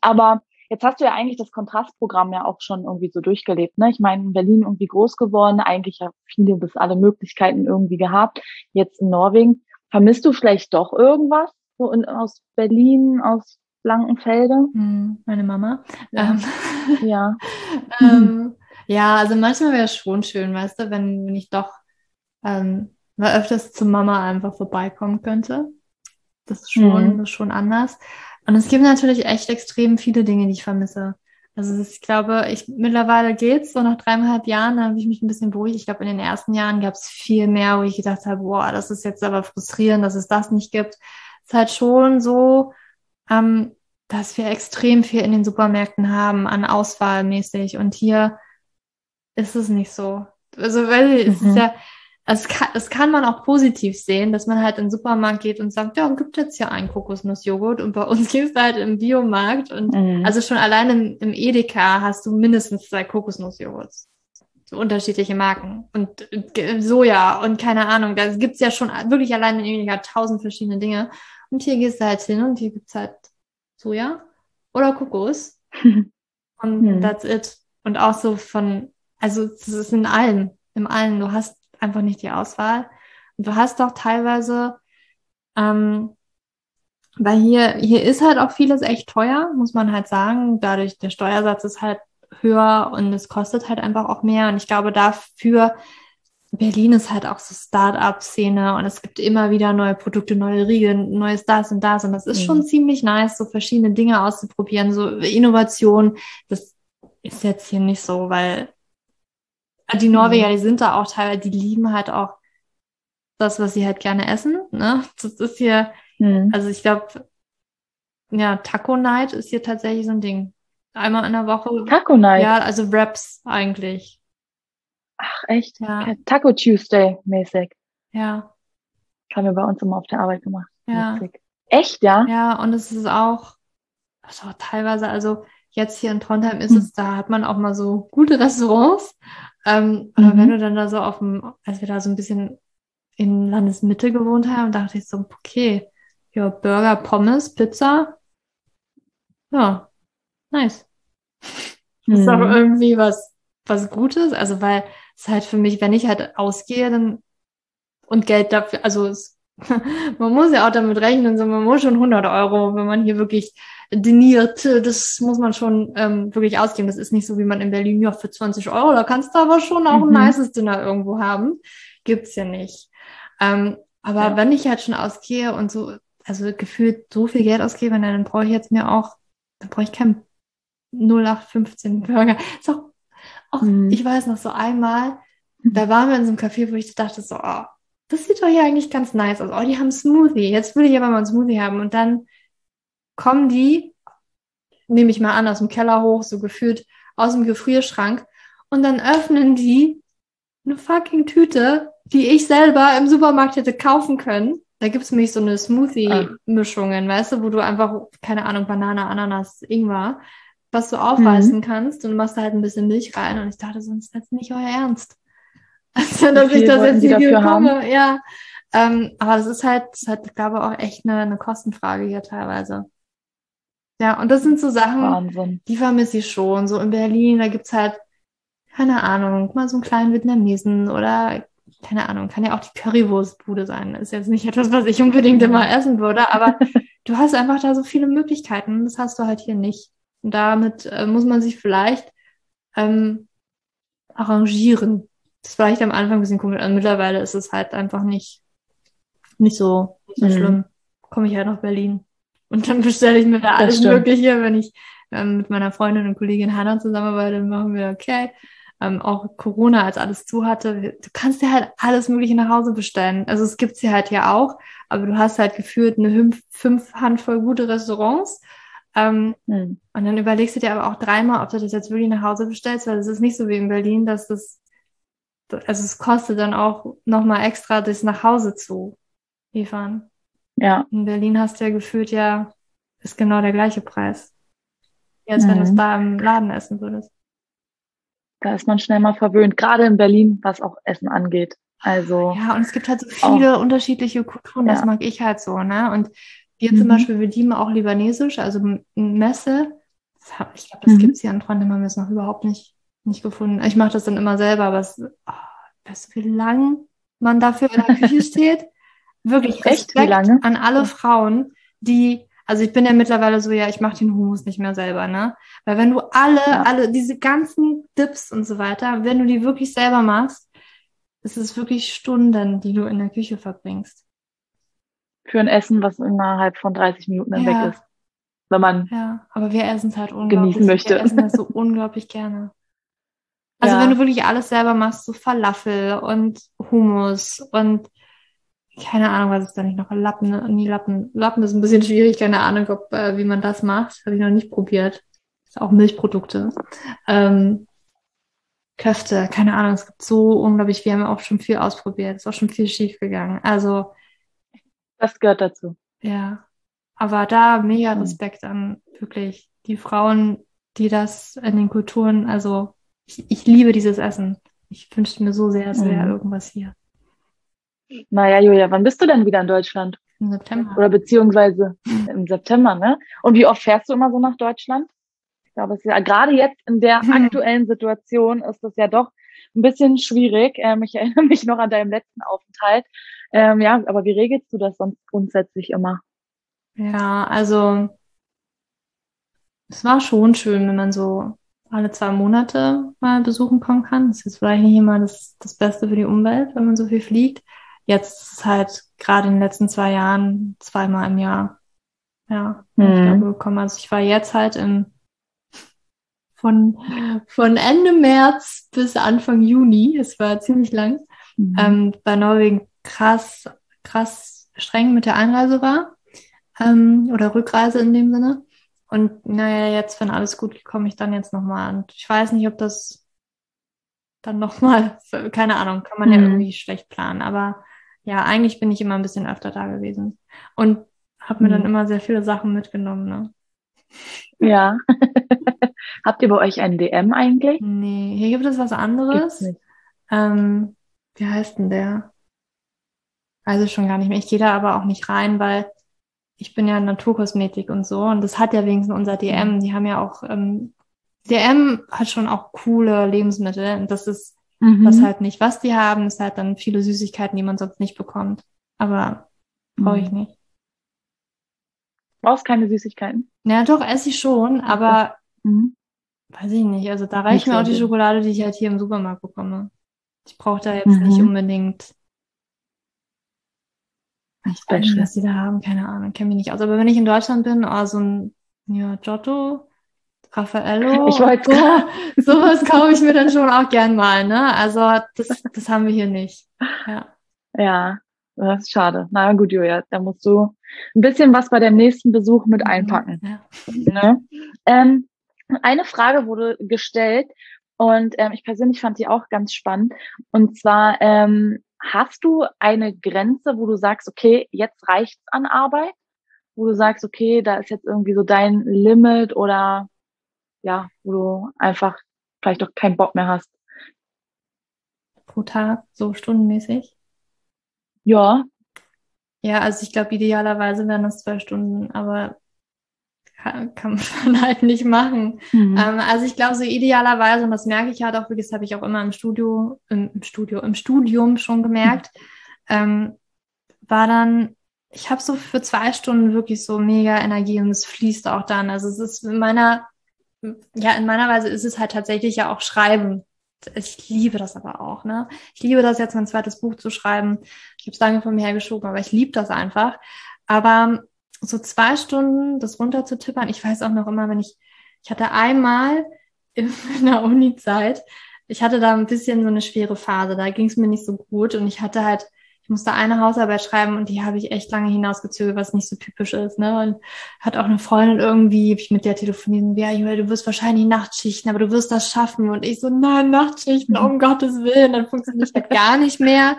Aber Jetzt hast du ja eigentlich das Kontrastprogramm ja auch schon irgendwie so durchgelebt. Ne? Ich meine, in Berlin irgendwie groß geworden, eigentlich ja viele bis alle Möglichkeiten irgendwie gehabt. Jetzt in Norwegen. Vermisst du vielleicht doch irgendwas so in, aus Berlin, aus Blankenfelde? Hm, meine Mama. Ja. Ähm, ja. ähm, ja, also manchmal wäre es schon schön, weißt du, wenn, wenn ich doch ähm, mal öfters zu Mama einfach vorbeikommen könnte. Das ist schon, mhm. das ist schon anders. Und es gibt natürlich echt extrem viele Dinge, die ich vermisse. Also ich glaube, ich mittlerweile geht's so nach dreieinhalb Jahren, da habe ich mich ein bisschen beruhigt. Ich glaube, in den ersten Jahren gab es viel mehr, wo ich gedacht habe, boah, das ist jetzt aber frustrierend, dass es das nicht gibt. Es ist halt schon so, ähm, dass wir extrem viel in den Supermärkten haben an Auswahl mäßig und hier ist es nicht so. Also weil mhm. es ist mhm. Ja, es kann, es kann man auch positiv sehen, dass man halt in den Supermarkt geht und sagt, ja, gibt jetzt ja einen Kokosnussjoghurt und bei uns gehst du halt im Biomarkt und mhm. also schon allein im, im Edeka hast du mindestens zwei Kokosnussjoghurts. So unterschiedliche Marken und Soja und keine Ahnung, da gibt's ja schon wirklich allein in Edeka tausend verschiedene Dinge und hier gehst du halt hin und hier gibt's halt Soja oder Kokos und mhm. that's it. Und auch so von, also das ist in allem, im allen, du hast einfach nicht die Auswahl. Und du hast doch teilweise, ähm, weil hier, hier ist halt auch vieles echt teuer, muss man halt sagen. Dadurch, der Steuersatz ist halt höher und es kostet halt einfach auch mehr. Und ich glaube, dafür, Berlin ist halt auch so Start-up-Szene und es gibt immer wieder neue Produkte, neue Riegel, neues das und das. Und das ist mhm. schon ziemlich nice, so verschiedene Dinge auszuprobieren, so Innovation. Das ist jetzt hier nicht so, weil die Norweger, mhm. die sind da auch teilweise, die lieben halt auch das, was sie halt gerne essen. Ne? Das ist hier, mhm. also ich glaube, ja, Taco Night ist hier tatsächlich so ein Ding. Einmal in der Woche. Taco Night? Ja, also Wraps eigentlich. Ach, echt? Ja. Taco Tuesday mäßig. Ja. Haben wir bei uns immer auf der Arbeit gemacht. Ja. Mäßig. Echt, ja? Ja, und es ist auch, also teilweise, also jetzt hier in Trondheim ist hm. es, da hat man auch mal so gute Restaurants, ähm, mhm. Aber wenn du dann da so auf dem, als wir da so ein bisschen in Landesmitte gewohnt haben, dachte ich so, okay, ja, Burger, Pommes, Pizza. Ja, nice. Das ist auch mhm. irgendwie was, was Gutes. Also, weil es halt für mich, wenn ich halt ausgehe, dann und Geld dafür, also es man muss ja auch damit rechnen, so man muss schon 100 Euro, wenn man hier wirklich diniert, das muss man schon ähm, wirklich ausgeben. Das ist nicht so, wie man in Berlin, ja, für 20 Euro, da kannst du aber schon auch mhm. ein nices Dinner irgendwo haben. Gibt's ja nicht. Ähm, aber ja. wenn ich halt schon ausgehe und so, also gefühlt so viel Geld ausgebe, dann brauche ich jetzt mir auch, dann brauche ich keinen 0815 Burger. Ist auch, auch mhm. ich weiß noch so einmal, da waren wir in so einem Café, wo ich dachte so, oh, das sieht doch hier eigentlich ganz nice aus. Oh, die haben Smoothie. Jetzt will ich aber mal einen Smoothie haben. Und dann kommen die, nehme ich mal an, aus dem Keller hoch, so gefühlt aus dem Gefrierschrank. Und dann öffnen die eine fucking Tüte, die ich selber im Supermarkt hätte kaufen können. Da gibt es nämlich so eine Smoothie-Mischungen, weißt du, wo du einfach, keine Ahnung, Banane, Ananas, Ingwer, was du aufreißen mhm. kannst und machst da halt ein bisschen Milch rein. Und ich dachte, sonst ist das nicht euer Ernst. Also, dass ich das jetzt hier bekomme, ja. Ähm, aber das ist halt, das ist halt, glaube ich, auch echt eine, eine Kostenfrage hier teilweise. Ja, und das sind so Sachen, Wahnsinn. die vermisse ich schon. So in Berlin, da gibt's halt, keine Ahnung, mal so einen kleinen Vietnamesen oder, keine Ahnung, kann ja auch die Currywurstbude sein. Ist jetzt nicht etwas, was ich unbedingt immer essen würde, aber du hast einfach da so viele Möglichkeiten. Das hast du halt hier nicht. Und damit äh, muss man sich vielleicht ähm, arrangieren das war vielleicht am Anfang ein bisschen komisch. Also mittlerweile ist es halt einfach nicht, nicht so, so mhm. schlimm. Komme ich halt nach Berlin. Und dann bestelle ich mir da alles Mögliche, wenn ich ähm, mit meiner Freundin und Kollegin Hannah zusammenarbeite, dann machen wir okay. Ähm, auch Corona, als alles zu hatte, du kannst dir halt alles Mögliche nach Hause bestellen. Also es gibt sie halt ja auch, aber du hast halt gefühlt eine fünf, fünf Handvoll gute Restaurants. Ähm, mhm. Und dann überlegst du dir aber auch dreimal, ob du das jetzt wirklich nach Hause bestellst, weil es ist nicht so wie in Berlin, dass das also es kostet dann auch nochmal extra, das nach Hause zu liefern. Ja. In Berlin hast du ja gefühlt ja, ist genau der gleiche Preis. Als mhm. wenn du es da im Laden essen würdest. Da ist man schnell mal verwöhnt, gerade in Berlin, was auch Essen angeht. Also. Ja, und es gibt halt so viele auch, unterschiedliche Kulturen, das ja. mag ich halt so, ne? Und wir mhm. zum Beispiel, wir lieben auch libanesisch, also Messe. Hab, ich glaube, das mhm. gibt's hier in Trondheim, es noch überhaupt nicht nicht gefunden. Ich mache das dann immer selber, aber es, oh, weißt du, wie lang man dafür in der Küche steht? Wirklich Respekt Echt, wie lange? an alle Frauen, die, also ich bin ja mittlerweile so, ja, ich mache den Hummus nicht mehr selber, ne? Weil wenn du alle, ja. alle diese ganzen Dips und so weiter, wenn du die wirklich selber machst, ist es wirklich Stunden, die du in der Küche verbringst. Für ein Essen, was innerhalb von 30 Minuten dann ja. weg ist. Wenn man ja, aber wir essen es halt unglaublich. Genießen möchte. Wir essen das so unglaublich gerne. Also ja. wenn du wirklich alles selber machst, so Falafel und Hummus und keine Ahnung, was ist da nicht noch? Lappen, nie Lappen. Lappen ist ein bisschen schwierig, keine Ahnung, ob, äh, wie man das macht. Habe ich noch nicht probiert. Ist auch Milchprodukte. Ähm, Köfte, keine Ahnung, es gibt so unglaublich, wir haben auch schon viel ausprobiert, ist auch schon viel schief gegangen. Also. Das gehört dazu. Ja. Aber da mega Respekt an wirklich die Frauen, die das in den Kulturen, also ich, ich liebe dieses Essen. Ich wünschte mir so sehr, es wäre mhm. irgendwas hier. Naja, Julia, wann bist du denn wieder in Deutschland? Im September. Oder beziehungsweise mhm. im September, ne? Und wie oft fährst du immer so nach Deutschland? Ich glaube, es ist ja gerade jetzt in der mhm. aktuellen Situation ist das ja doch ein bisschen schwierig. Ähm, ich erinnere mich noch an deinem letzten Aufenthalt. Ähm, ja, aber wie regelst du das sonst grundsätzlich immer? Ja, also es war schon schön, wenn man so alle zwei Monate mal besuchen kommen kann. Das ist jetzt vielleicht nicht immer das, das Beste für die Umwelt, wenn man so viel fliegt. Jetzt ist es halt gerade in den letzten zwei Jahren zweimal im Jahr. Ja, mhm. ich glaube, gekommen. Also ich war jetzt halt im von, von Ende März bis Anfang Juni, es war ziemlich lang, mhm. ähm, bei Norwegen krass, krass streng mit der Einreise war. Ähm, oder Rückreise in dem Sinne. Und naja, jetzt, wenn alles gut geht, komme ich dann jetzt nochmal. Und ich weiß nicht, ob das dann nochmal, keine Ahnung, kann man mhm. ja irgendwie schlecht planen. Aber ja, eigentlich bin ich immer ein bisschen öfter da gewesen. Und habe mir mhm. dann immer sehr viele Sachen mitgenommen, ne? Ja. Habt ihr bei euch einen DM eigentlich? Nee, hier gibt es was anderes. Ähm, wie heißt denn der? Also schon gar nicht mehr. Ich gehe da aber auch nicht rein, weil ich bin ja Naturkosmetik und so und das hat ja wenigstens unser DM. Mhm. Die haben ja auch, ähm, DM hat schon auch coole Lebensmittel und das ist mhm. das halt nicht. Was die haben, ist halt dann viele Süßigkeiten, die man sonst nicht bekommt. Aber Brauche ich mhm. nicht. Brauchst keine Süßigkeiten? Ja, doch, esse ich schon, aber mhm. weiß ich nicht. Also da reicht mir auch die Schokolade, die ich halt hier im Supermarkt bekomme. Ich brauche da jetzt mhm. nicht unbedingt. Ich was die da haben, keine Ahnung, kenne mich nicht aus. Aber wenn ich in Deutschland bin, oh, so ein ja, Giotto, Raffaello, ich wollte so, sowas kaufe ich mir dann schon auch gern mal, ne? Also das, das haben wir hier nicht. Ja. Ja, das ist schade. Na gut, Julia, da musst du ein bisschen was bei dem nächsten Besuch mit mhm, einpacken. Ja. Ne? Ähm, eine Frage wurde gestellt und ähm, ich persönlich fand die auch ganz spannend. Und zwar, ähm, hast du eine Grenze, wo du sagst, okay, jetzt reicht's an Arbeit? Wo du sagst, okay, da ist jetzt irgendwie so dein Limit oder ja, wo du einfach vielleicht auch keinen Bock mehr hast? Pro Tag, so stundenmäßig? Ja. Ja, also ich glaube, idealerweise wären das zwei Stunden, aber kann, kann man halt nicht machen. Mhm. Ähm, also ich glaube, so idealerweise, und das merke ich halt auch wirklich, das habe ich auch immer im Studio, im, im Studio, im Studium schon gemerkt, mhm. ähm, war dann, ich habe so für zwei Stunden wirklich so mega Energie und es fließt auch dann. Also es ist in meiner, ja, in meiner Weise ist es halt tatsächlich ja auch Schreiben ich liebe das aber auch, ne? Ich liebe das jetzt, mein zweites Buch zu schreiben. Ich habe es lange von mir hergeschoben, aber ich liebe das einfach. Aber so zwei Stunden das runterzutippern, ich weiß auch noch immer, wenn ich, ich hatte einmal in der Uni-Zeit, ich hatte da ein bisschen so eine schwere Phase, da ging es mir nicht so gut und ich hatte halt ich musste eine Hausarbeit schreiben und die habe ich echt lange hinausgezögert, was nicht so typisch ist. Ne? Und hat auch eine Freundin irgendwie, ich mit der telefoniert, ja, Julia, du wirst wahrscheinlich Nachtschichten, aber du wirst das schaffen. Und ich so, nein, Nachtschichten, um Gottes Willen, dann funktioniert das gar nicht mehr.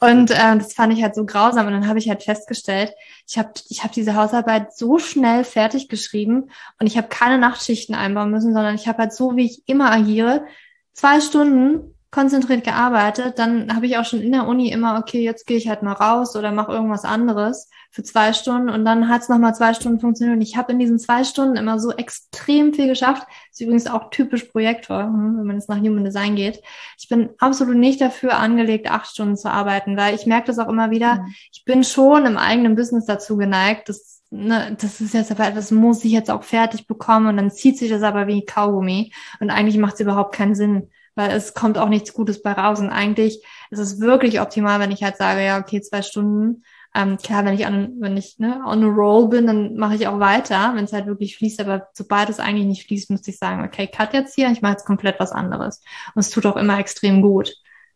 Und äh, das fand ich halt so grausam. Und dann habe ich halt festgestellt, ich habe ich hab diese Hausarbeit so schnell fertig geschrieben und ich habe keine Nachtschichten einbauen müssen, sondern ich habe halt so, wie ich immer agiere, zwei Stunden konzentriert gearbeitet, dann habe ich auch schon in der Uni immer, okay, jetzt gehe ich halt mal raus oder mache irgendwas anderes für zwei Stunden und dann hat es nochmal zwei Stunden funktioniert und ich habe in diesen zwei Stunden immer so extrem viel geschafft. Ist übrigens auch typisch Projektor, hm, wenn man jetzt nach Human Design geht. Ich bin absolut nicht dafür angelegt, acht Stunden zu arbeiten, weil ich merke das auch immer wieder. Mhm. Ich bin schon im eigenen Business dazu geneigt, das Ne, das ist jetzt aber etwas, muss ich jetzt auch fertig bekommen und dann zieht sich das aber wie Kaugummi und eigentlich macht es überhaupt keinen Sinn, weil es kommt auch nichts Gutes bei raus. Und eigentlich ist es wirklich optimal, wenn ich halt sage, ja, okay, zwei Stunden. Ähm, klar, wenn ich an, wenn ich ne, on a roll bin, dann mache ich auch weiter, wenn es halt wirklich fließt. Aber sobald es eigentlich nicht fließt, müsste ich sagen, okay, cut jetzt hier, ich mache jetzt komplett was anderes. Und es tut auch immer extrem gut,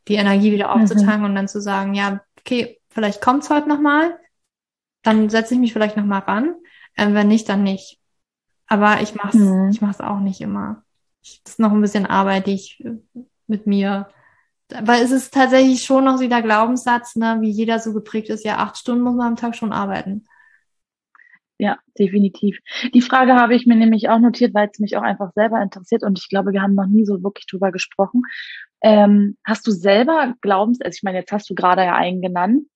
die Energie wieder mhm. aufzutanken mhm. und dann zu sagen, ja, okay, vielleicht kommt's heute nochmal, dann setze ich mich vielleicht nochmal ran. Ähm, wenn nicht, dann nicht. Aber ich mach's, mhm. ich mach's auch nicht immer das ist noch ein bisschen Arbeit, die ich äh, mit mir, weil es ist tatsächlich schon noch wieder Glaubenssatz, ne, wie jeder so geprägt ist, ja, acht Stunden muss man am Tag schon arbeiten. Ja, definitiv. Die Frage habe ich mir nämlich auch notiert, weil es mich auch einfach selber interessiert und ich glaube, wir haben noch nie so wirklich drüber gesprochen. Ähm, hast du selber Glaubens, also ich meine, jetzt hast du gerade ja einen genannt,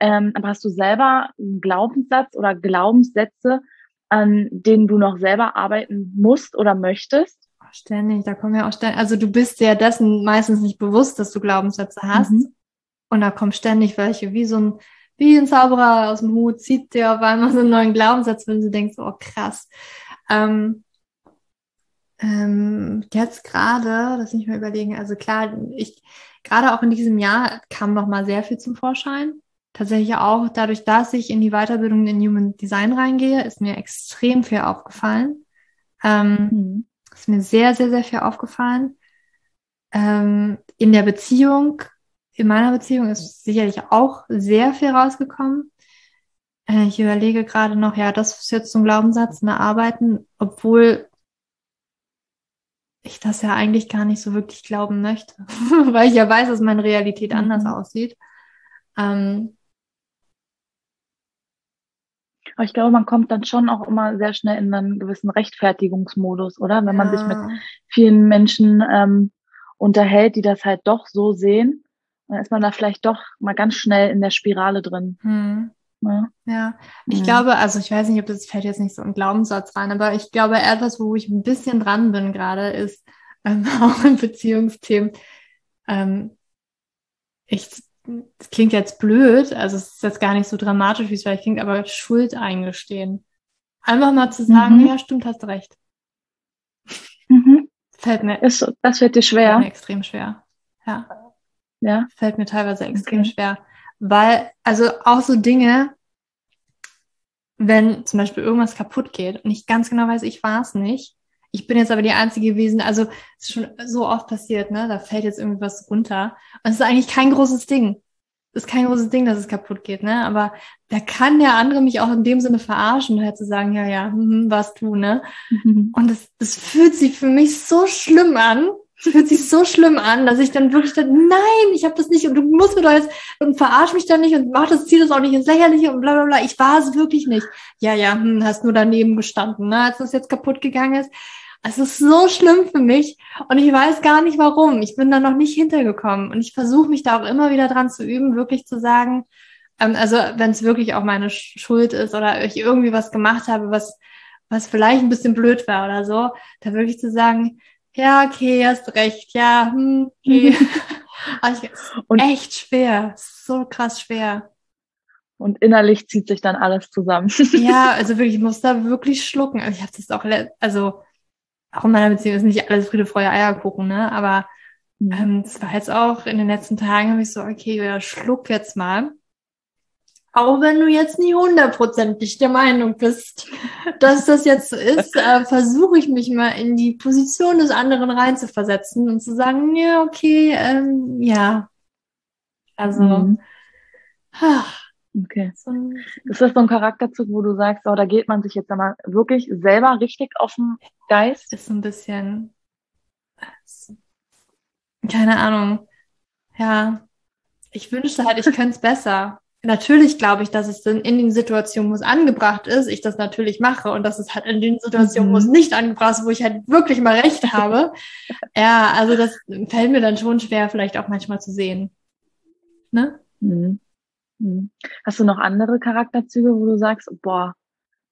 ähm, aber hast du selber einen Glaubenssatz oder Glaubenssätze, an denen du noch selber arbeiten musst oder möchtest? Ständig, da kommen ja auch ständig, also du bist ja dessen meistens nicht bewusst, dass du Glaubenssätze hast. Mhm. Und da kommen ständig welche, wie so ein, wie ein Zauberer aus dem Hut, zieht dir auf einmal so einen neuen Glaubenssatz, wenn du denkst, oh krass. Ähm, ähm, jetzt gerade, das nicht mehr überlegen, also klar, ich, gerade auch in diesem Jahr kam noch mal sehr viel zum Vorschein. Tatsächlich auch dadurch, dass ich in die Weiterbildung in Human Design reingehe, ist mir extrem viel aufgefallen. Ähm, mhm. Ist mir sehr, sehr, sehr viel aufgefallen. Ähm, in der Beziehung, in meiner Beziehung ist sicherlich auch sehr viel rausgekommen. Äh, ich überlege gerade noch, ja, das ist jetzt zum Glaubenssatz, ne, arbeiten, obwohl ich das ja eigentlich gar nicht so wirklich glauben möchte, weil ich ja weiß, dass meine Realität anders mhm. aussieht. Ähm, aber ich glaube, man kommt dann schon auch immer sehr schnell in einen gewissen Rechtfertigungsmodus, oder? Wenn man sich mit vielen Menschen ähm, unterhält, die das halt doch so sehen, dann ist man da vielleicht doch mal ganz schnell in der Spirale drin. Hm. Ja. ja, ich mhm. glaube, also ich weiß nicht, ob das fällt jetzt nicht so ein Glaubenssatz rein, aber ich glaube, etwas, wo ich ein bisschen dran bin gerade, ist ähm, auch in Beziehungsthemen. Ähm, ich das klingt jetzt blöd, also es ist jetzt gar nicht so dramatisch, wie es vielleicht klingt, aber Schuld eingestehen. Einfach mal zu sagen, mhm. ja, stimmt, hast recht. Mhm. Fällt mir. Ist, das fällt dir schwer? Fällt mir extrem schwer. Ja. Ja. Fällt mir teilweise extrem okay. schwer. Weil, also auch so Dinge, wenn zum Beispiel irgendwas kaputt geht und ich ganz genau weiß, ich war es nicht. Ich bin jetzt aber die Einzige gewesen, also es ist schon so oft passiert, ne? Da fällt jetzt irgendwie was runter. Und es ist eigentlich kein großes Ding. Es ist kein großes Ding, dass es kaputt geht, ne? Aber da kann der andere mich auch in dem Sinne verarschen, halt zu sagen, ja, ja, hm, was du, ne? Mhm. Und es, es fühlt sich für mich so schlimm an, fühlt sich so schlimm an, dass ich dann wirklich dann, nein, ich habe das nicht und du musst mir doch jetzt und verarsch mich dann nicht und mach das Ziel das auch nicht ins Lächerliche und bla bla bla. Ich war es wirklich nicht. Ja, ja, hm, hast nur daneben gestanden, ne, als das jetzt kaputt gegangen ist. Es ist so schlimm für mich und ich weiß gar nicht warum. Ich bin da noch nicht hintergekommen und ich versuche mich da auch immer wieder dran zu üben, wirklich zu sagen, ähm, also wenn es wirklich auch meine Schuld ist oder ich irgendwie was gemacht habe, was was vielleicht ein bisschen blöd war oder so, da wirklich zu sagen, ja, okay, hast recht, ja, hm, okay. und echt schwer, so krass schwer. Und innerlich zieht sich dann alles zusammen. ja, also wirklich, ich muss da wirklich schlucken. Also ich habe das auch, also auch in meiner Beziehung ist nicht alles Friede, Freude, Eierkuchen, ne? Aber mhm. ähm, es war jetzt auch in den letzten Tagen, habe ich so, okay, ja, schluck jetzt mal. Auch wenn du jetzt nie hundertprozentig der Meinung bist, dass das jetzt so ist, äh, versuche ich mich mal in die Position des anderen reinzuversetzen und zu sagen, ja, okay, ähm, ja. Also, mhm. Okay. So ist das so ein Charakterzug, wo du sagst, oh, da geht man sich jetzt einmal wirklich selber richtig auf den Geist? Ist so ein bisschen, keine Ahnung. Ja, ich wünschte halt, ich könnte es besser natürlich glaube ich, dass es dann in den Situationen, wo es angebracht ist, ich das natürlich mache und dass es halt in den Situationen, mhm. wo es mhm. nicht angebracht ist, wo ich halt wirklich mal recht habe. ja, also das fällt mir dann schon schwer, vielleicht auch manchmal zu sehen. Ne? Mhm. Mhm. Hast du noch andere Charakterzüge, wo du sagst, boah,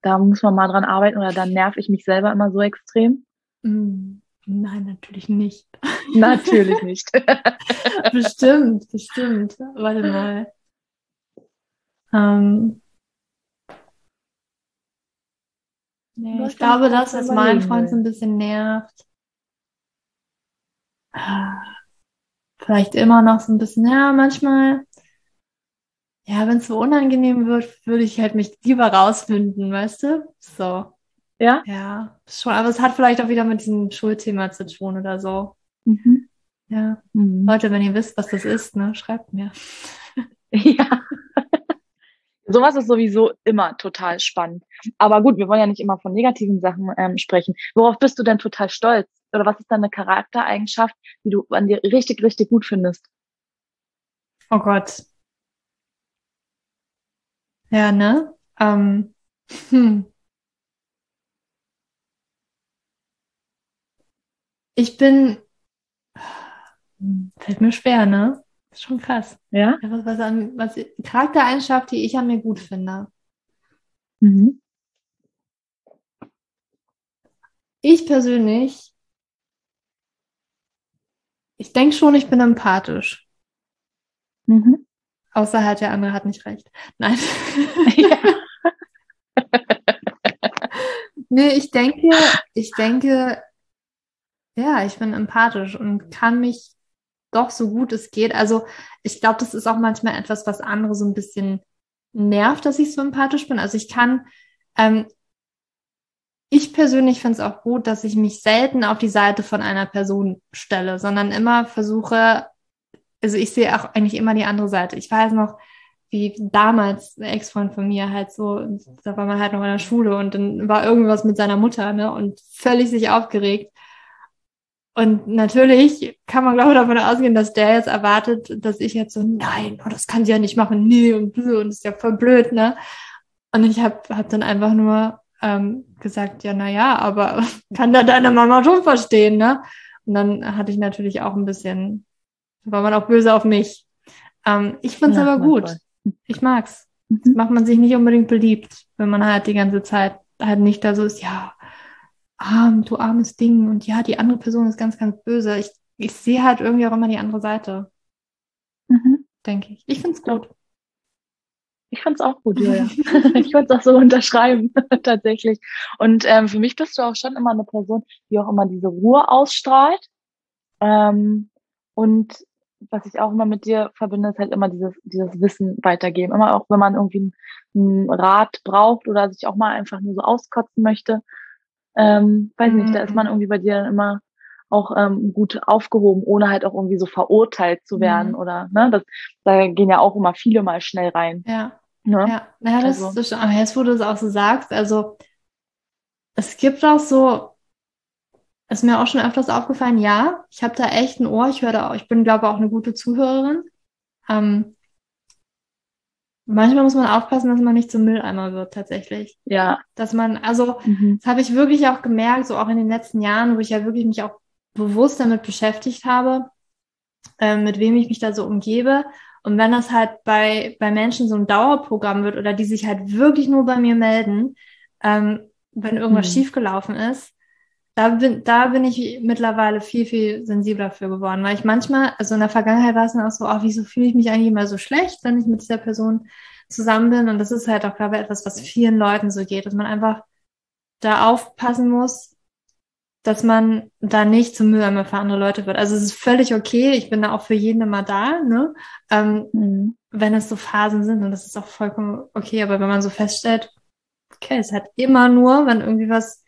da muss man mal dran arbeiten oder da nerv ich mich selber immer so extrem? Mhm. Nein, natürlich nicht. Natürlich nicht. bestimmt, bestimmt. Warte mal. Ähm, nee, ich glaube, das, was meinen Freund so ein bisschen nervt, vielleicht immer noch so ein bisschen, ja, manchmal, ja, wenn es so unangenehm wird, würde ich halt mich lieber rausfinden, weißt du? So. Ja? Ja, schon, aber es hat vielleicht auch wieder mit diesem Schulthema zu tun oder so. Mhm. Ja. Mhm. Leute, wenn ihr wisst, was das ist, ne, schreibt mir. Ja. Sowas ist sowieso immer total spannend. Aber gut, wir wollen ja nicht immer von negativen Sachen ähm, sprechen. Worauf bist du denn total stolz? Oder was ist deine Charaktereigenschaft, die du an dir richtig, richtig gut findest? Oh Gott. Ja, ne? Ähm, hm. Ich bin, fällt mir schwer, ne? ist schon krass. Ja? was, was, an, was Charaktereigenschaft, die ich an mir gut finde. Mhm. Ich persönlich, ich denke schon, ich bin empathisch. Mhm. Außer halt der andere hat nicht recht. Nein. Ja. nee, ich denke, ich denke, ja, ich bin empathisch und kann mich doch so gut es geht. Also ich glaube, das ist auch manchmal etwas, was andere so ein bisschen nervt, dass ich so empathisch bin. Also ich kann, ähm, ich persönlich finde es auch gut, dass ich mich selten auf die Seite von einer Person stelle, sondern immer versuche, also ich sehe auch eigentlich immer die andere Seite. Ich weiß noch, wie damals ein Ex-Freund von mir halt so, da war man halt noch in der Schule und dann war irgendwas mit seiner Mutter, ne, und völlig sich aufgeregt. Und natürlich kann man, glaube ich, davon ausgehen, dass der jetzt erwartet, dass ich jetzt so, nein, oh, das kann sie ja nicht machen, nee, und blöd, und ist ja voll blöd, ne? Und ich habe hab dann einfach nur ähm, gesagt, ja, na ja, aber kann da deine Mama schon verstehen, ne? Und dann hatte ich natürlich auch ein bisschen, war man auch böse auf mich. Ähm, ich find's ja, aber gut. Voll. Ich mag's. Mhm. macht man sich nicht unbedingt beliebt, wenn man halt die ganze Zeit halt nicht da so ist, ja, arm, du armes Ding und ja, die andere Person ist ganz, ganz böse. Ich, ich sehe halt irgendwie auch immer die andere Seite. Mhm. denke ich. Ich finde es gut. Ich fand es auch gut, Julia. ich würde es auch so unterschreiben, tatsächlich. Und ähm, für mich bist du auch schon immer eine Person, die auch immer diese Ruhe ausstrahlt. Ähm, und was ich auch immer mit dir verbinde, ist halt immer dieses, dieses Wissen weitergeben. Immer auch, wenn man irgendwie einen, Rat braucht oder sich auch mal einfach nur so auskotzen möchte. Ähm, weiß mhm. nicht, da ist man mhm. irgendwie bei dir dann immer auch ähm, gut aufgehoben, ohne halt auch irgendwie so verurteilt zu werden mhm. oder ne, das, da gehen ja auch immer viele mal schnell rein. Ja. Ne? Ja, ja das also. ist schon, aber jetzt, wo du es auch so sagst, also es gibt auch so, ist mir auch schon öfters aufgefallen, ja, ich habe da echt ein Ohr, ich höre da auch, ich bin, glaube ich, auch eine gute Zuhörerin. Ähm, manchmal muss man aufpassen, dass man nicht zum Mülleimer wird, tatsächlich. Ja. Dass man, also, mhm. das habe ich wirklich auch gemerkt, so auch in den letzten Jahren, wo ich ja wirklich mich auch bewusst damit beschäftigt habe, äh, mit wem ich mich da so umgebe und wenn das halt bei, bei Menschen so ein Dauerprogramm wird oder die sich halt wirklich nur bei mir melden, ähm, wenn irgendwas mhm. schiefgelaufen ist, da bin, da bin ich mittlerweile viel, viel sensibler für geworden, weil ich manchmal, also in der Vergangenheit war es dann auch so, oh, wieso fühle ich mich eigentlich immer so schlecht, wenn ich mit dieser Person zusammen bin? Und das ist halt auch, glaube ich, etwas, was vielen Leuten so geht, dass man einfach da aufpassen muss, dass man da nicht zum Mülleimer für andere Leute wird. Also es ist völlig okay. Ich bin da auch für jeden immer da, ne? Ähm, mhm. Wenn es so Phasen sind und das ist auch vollkommen okay. Aber wenn man so feststellt, okay, es hat immer nur, wenn irgendwie was,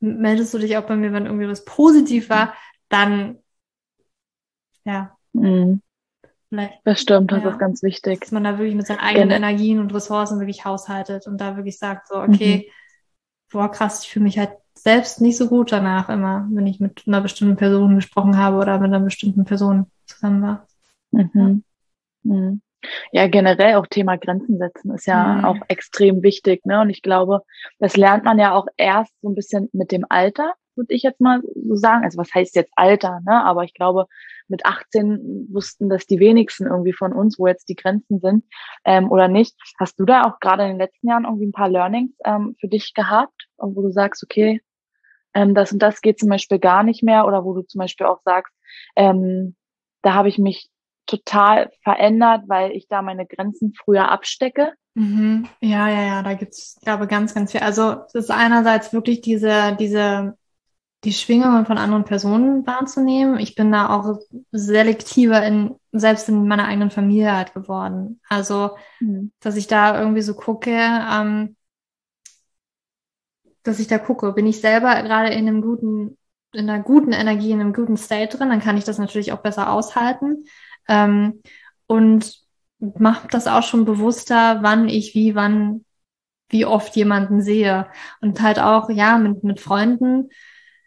meldest du dich auch bei mir, wenn irgendwie was positiv war, dann, ja. Mhm. Vielleicht, das stimmt, das ja, ist ganz wichtig. Dass man da wirklich mit seinen eigenen Gen Energien und Ressourcen wirklich haushaltet und da wirklich sagt, so, okay, mhm. boah, krass, ich fühle mich halt selbst nicht so gut danach immer, wenn ich mit einer bestimmten Person gesprochen habe oder mit einer bestimmten Person zusammen war. Mhm. Ja. Mhm. Ja, generell auch Thema Grenzen setzen ist ja mhm. auch extrem wichtig, ne? Und ich glaube, das lernt man ja auch erst so ein bisschen mit dem Alter, würde ich jetzt mal so sagen. Also was heißt jetzt Alter, ne? Aber ich glaube, mit 18 wussten das die wenigsten irgendwie von uns, wo jetzt die Grenzen sind ähm, oder nicht. Hast du da auch gerade in den letzten Jahren irgendwie ein paar Learnings ähm, für dich gehabt, wo du sagst, okay, ähm, das und das geht zum Beispiel gar nicht mehr oder wo du zum Beispiel auch sagst, ähm, da habe ich mich total verändert, weil ich da meine Grenzen früher abstecke. Mhm. Ja, ja, ja, da gibt's, glaube ganz, ganz viel. Also es ist einerseits wirklich diese, diese, die Schwingungen von anderen Personen wahrzunehmen. Ich bin da auch selektiver in, selbst in meiner eigenen Familie halt geworden. Also, mhm. dass ich da irgendwie so gucke, ähm, dass ich da gucke. Bin ich selber gerade in einem guten, in einer guten Energie, in einem guten State drin, dann kann ich das natürlich auch besser aushalten. Ähm, und mache das auch schon bewusster, wann ich wie, wann, wie oft jemanden sehe. Und halt auch, ja, mit, mit Freunden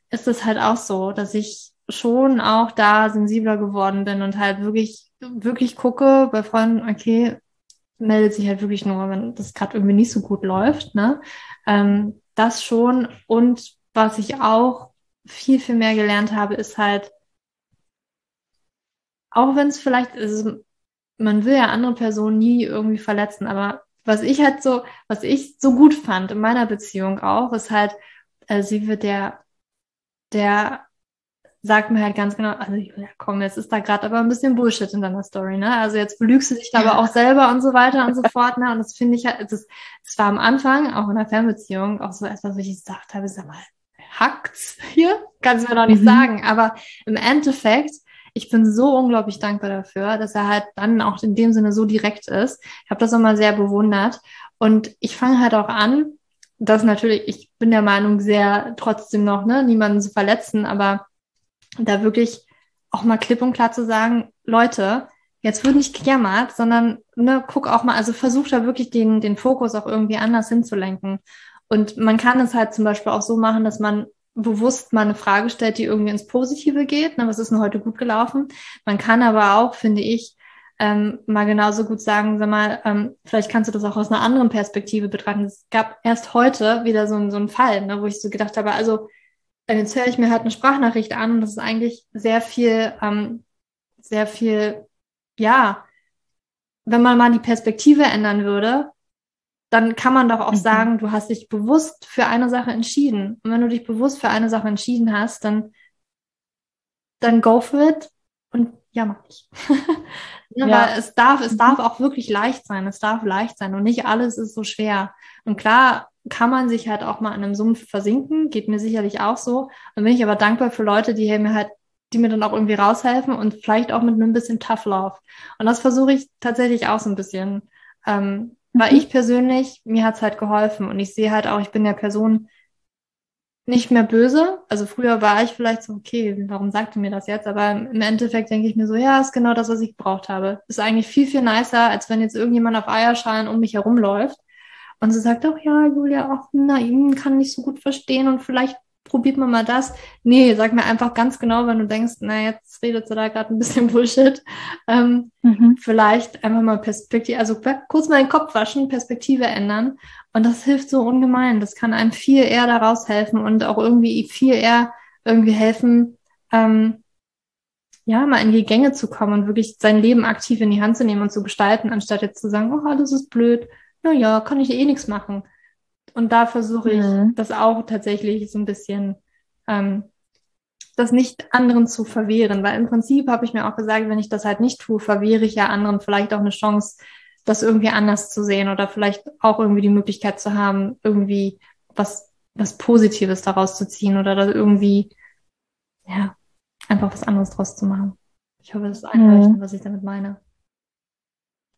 ist es halt auch so, dass ich schon auch da sensibler geworden bin und halt wirklich, wirklich gucke bei Freunden, okay, meldet sich halt wirklich nur, wenn das gerade irgendwie nicht so gut läuft, ne? Ähm, das schon. Und was ich auch viel, viel mehr gelernt habe, ist halt, auch wenn es vielleicht, also man will ja andere Personen nie irgendwie verletzen, aber was ich halt so, was ich so gut fand in meiner Beziehung auch, ist halt, äh, sie wird der, der sagt mir halt ganz genau, also ja, komm, jetzt ist da gerade aber ein bisschen Bullshit in deiner Story, ne? Also jetzt belügst du dich da aber auch selber und so weiter und so fort, ne? Und das finde ich halt, das, das war am Anfang, auch in der Fernbeziehung, auch so etwas, wo ich gesagt habe, sag mal, hackt's hier? Kannst du mir noch nicht mhm. sagen. Aber im Endeffekt, ich bin so unglaublich dankbar dafür, dass er halt dann auch in dem Sinne so direkt ist. Ich habe das immer sehr bewundert. Und ich fange halt auch an, dass natürlich, ich bin der Meinung, sehr trotzdem noch, ne, niemanden zu verletzen, aber da wirklich auch mal klipp und klar zu sagen, Leute, jetzt wird nicht gejammert, sondern ne, guck auch mal, also versuch da wirklich den, den Fokus auch irgendwie anders hinzulenken. Und man kann es halt zum Beispiel auch so machen, dass man bewusst mal eine Frage stellt, die irgendwie ins Positive geht. Ne, was ist denn heute gut gelaufen? Man kann aber auch, finde ich, ähm, mal genauso gut sagen, sag mal, ähm, vielleicht kannst du das auch aus einer anderen Perspektive betrachten. Es gab erst heute wieder so, so einen Fall, ne, wo ich so gedacht habe, also jetzt höre ich mir halt eine Sprachnachricht an und das ist eigentlich sehr viel, ähm, sehr viel, ja, wenn man mal die Perspektive ändern würde, dann kann man doch auch mhm. sagen, du hast dich bewusst für eine Sache entschieden. Und wenn du dich bewusst für eine Sache entschieden hast, dann, dann go for it und ja, mach ich. ja, ja. Weil es darf, es darf auch wirklich leicht sein. Es darf leicht sein und nicht alles ist so schwer. Und klar kann man sich halt auch mal in einem Sumpf versinken, geht mir sicherlich auch so. Und bin ich aber dankbar für Leute, die mir halt, die mir dann auch irgendwie raushelfen und vielleicht auch mit einem bisschen Tough Love. Und das versuche ich tatsächlich auch so ein bisschen. Ähm, weil mhm. ich persönlich, mir hat's halt geholfen und ich sehe halt auch, ich bin der Person, nicht mehr böse. Also früher war ich vielleicht so, okay, warum sagt ihr mir das jetzt? Aber im Endeffekt denke ich mir so, ja, ist genau das, was ich gebraucht habe. Ist eigentlich viel, viel nicer, als wenn jetzt irgendjemand auf Eierschalen um mich herumläuft und sie sagt, ach ja, Julia, ach, na, ihn kann nicht so gut verstehen und vielleicht probiert man mal das. Nee, sag mir einfach ganz genau, wenn du denkst, na, jetzt redet sie da gerade ein bisschen Bullshit. Ähm, mhm. Vielleicht einfach mal Perspektive, also kurz mal den Kopf waschen, Perspektive ändern. Und das hilft so ungemein. Das kann einem viel eher daraus helfen und auch irgendwie viel eher irgendwie helfen, ähm, ja, mal in die Gänge zu kommen und wirklich sein Leben aktiv in die Hand zu nehmen und zu gestalten, anstatt jetzt zu sagen, oh, alles ist blöd. Naja, kann ich eh nichts machen. Und da versuche ich mhm. das auch tatsächlich so ein bisschen, ähm, das nicht anderen zu verwehren. Weil im Prinzip habe ich mir auch gesagt, wenn ich das halt nicht tue, verwehre ich ja anderen vielleicht auch eine Chance, das irgendwie anders zu sehen oder vielleicht auch irgendwie die Möglichkeit zu haben, irgendwie was, was Positives daraus zu ziehen oder da irgendwie, ja, einfach was anderes draus zu machen. Ich hoffe, das ist einleuchtend, mhm. was ich damit meine.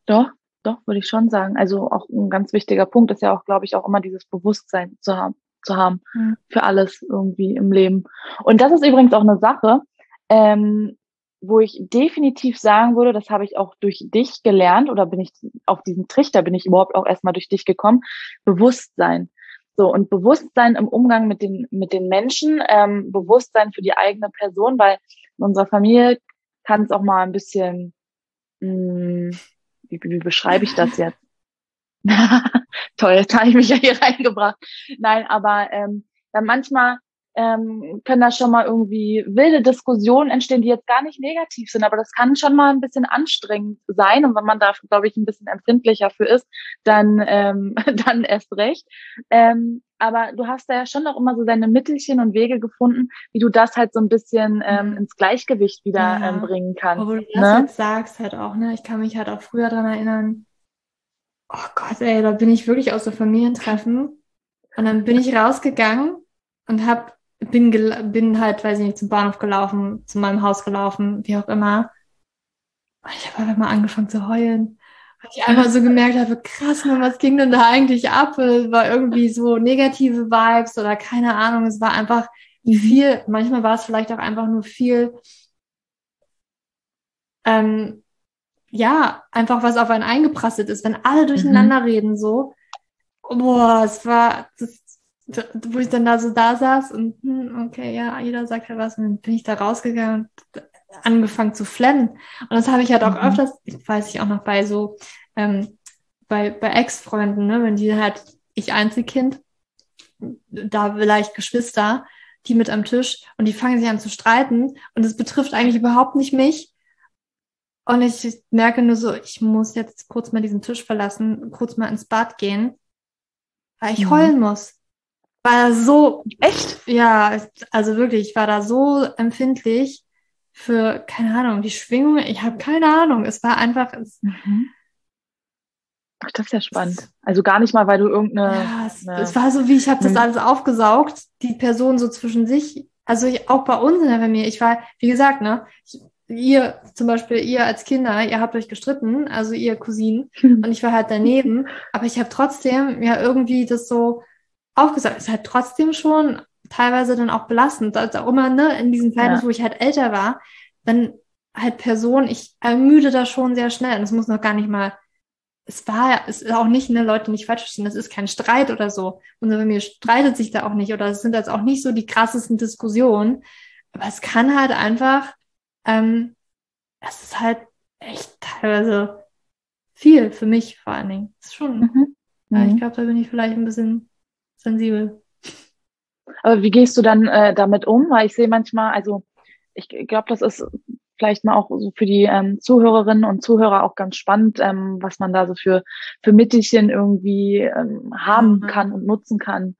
Doch, doch, würde ich schon sagen. Also auch ein ganz wichtiger Punkt ist ja auch, glaube ich, auch immer dieses Bewusstsein zu haben, zu haben mhm. für alles irgendwie im Leben. Und das ist übrigens auch eine Sache, ähm, wo ich definitiv sagen würde, das habe ich auch durch dich gelernt oder bin ich auf diesen Trichter bin ich überhaupt auch erstmal durch dich gekommen. Bewusstsein. So, und Bewusstsein im Umgang mit den, mit den Menschen, ähm, Bewusstsein für die eigene Person, weil in unserer Familie kann es auch mal ein bisschen mh, hm, wie, wie beschreibe ich das jetzt? Toll, jetzt habe ich mich ja hier reingebracht. Nein, aber ähm, dann manchmal ähm, können da schon mal irgendwie wilde Diskussionen entstehen, die jetzt gar nicht negativ sind, aber das kann schon mal ein bisschen anstrengend sein und wenn man da, glaube ich, ein bisschen empfindlicher für ist, dann ähm, dann erst recht. Ähm, aber du hast da ja schon noch immer so deine Mittelchen und Wege gefunden, wie du das halt so ein bisschen ähm, mhm. ins Gleichgewicht wieder ja. ähm, bringen kannst. Obwohl du das ne? jetzt sagst halt auch, ne? Ich kann mich halt auch früher dran erinnern, oh Gott, ey, da bin ich wirklich aus der Familientreffen und dann bin ich rausgegangen und hab, bin, bin halt, weiß ich nicht, zum Bahnhof gelaufen, zu meinem Haus gelaufen, wie auch immer. Und ich habe einfach mal angefangen zu heulen ich einmal so gemerkt habe, krass, man, was ging denn da eigentlich ab? Es war irgendwie so negative Vibes oder keine Ahnung. Es war einfach viel, manchmal war es vielleicht auch einfach nur viel, ähm, ja, einfach was auf einen eingeprasselt ist, wenn alle durcheinander mhm. reden so. Boah, es war, das, wo ich dann da so da saß und hm, okay, ja, jeder sagt ja was und dann bin ich da rausgegangen und angefangen zu flennen. Und das habe ich halt auch mhm. öfters, ich weiß ich auch noch bei so, ähm, bei, bei Ex-Freunden, ne, wenn die halt, ich Einzelkind, da vielleicht Geschwister, die mit am Tisch und die fangen sich an zu streiten und es betrifft eigentlich überhaupt nicht mich. Und ich merke nur so, ich muss jetzt kurz mal diesen Tisch verlassen, kurz mal ins Bad gehen, weil ich mhm. heulen muss. War so, echt? Ja, also wirklich, ich war da so empfindlich für, keine Ahnung, die Schwingung, ich habe keine Ahnung. Es war einfach. Es, mhm. Ach, das ist ja spannend. Also gar nicht mal, weil du irgendeine. Ja, es, eine, es war so, wie ich habe das alles aufgesaugt, die Person so zwischen sich. Also ich, auch bei uns in der Familie. Ich war, wie gesagt, ne, ich, ihr zum Beispiel, ihr als Kinder, ihr habt euch gestritten, also ihr Cousinen, und ich war halt daneben, aber ich habe trotzdem ja irgendwie das so aufgesaugt. Es ist halt trotzdem schon teilweise dann auch belastend. Also auch immer, ne, in diesen Zeiten, ja. wo ich halt älter war, dann halt Person, ich ermüde da schon sehr schnell. Und es muss noch gar nicht mal, es war, es ist auch nicht, ne, Leute nicht falsch verstehen, das ist kein Streit oder so. Unsere Familie streitet sich da auch nicht oder es sind jetzt auch nicht so die krassesten Diskussionen. Aber es kann halt einfach, ähm, es ist halt echt teilweise viel für mich vor allen Dingen. Das ist schon, mhm. ja, ich mhm. glaube, da bin ich vielleicht ein bisschen sensibel. Aber wie gehst du dann äh, damit um? Weil ich sehe manchmal, also ich glaube, das ist vielleicht mal auch so für die ähm, Zuhörerinnen und Zuhörer auch ganz spannend, ähm, was man da so für, für Mittelchen irgendwie ähm, haben mhm. kann und nutzen kann.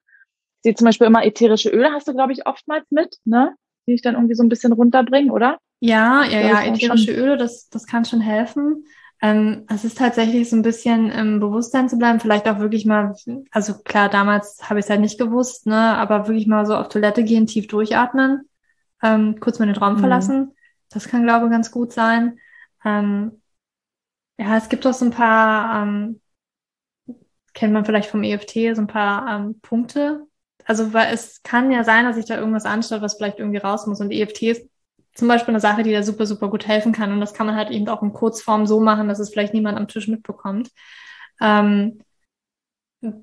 Ich sehe zum Beispiel immer ätherische Öle, hast du, glaube ich, oftmals mit, ne? Die ich dann irgendwie so ein bisschen runterbringen, oder? Ja, ja, ja, ätherische Öle, das, das kann schon helfen. Ähm, es ist tatsächlich so ein bisschen im Bewusstsein zu bleiben, vielleicht auch wirklich mal, also klar, damals habe ich es halt nicht gewusst, ne, aber wirklich mal so auf Toilette gehen, tief durchatmen, ähm, kurz mal den Raum mhm. verlassen. Das kann, glaube ich, ganz gut sein. Ähm, ja, es gibt auch so ein paar, ähm, kennt man vielleicht vom EFT, so ein paar ähm, Punkte. Also, weil es kann ja sein, dass sich da irgendwas anstaut, was vielleicht irgendwie raus muss. Und EFT ist zum Beispiel eine Sache, die da super, super gut helfen kann. Und das kann man halt eben auch in Kurzform so machen, dass es vielleicht niemand am Tisch mitbekommt. Ähm,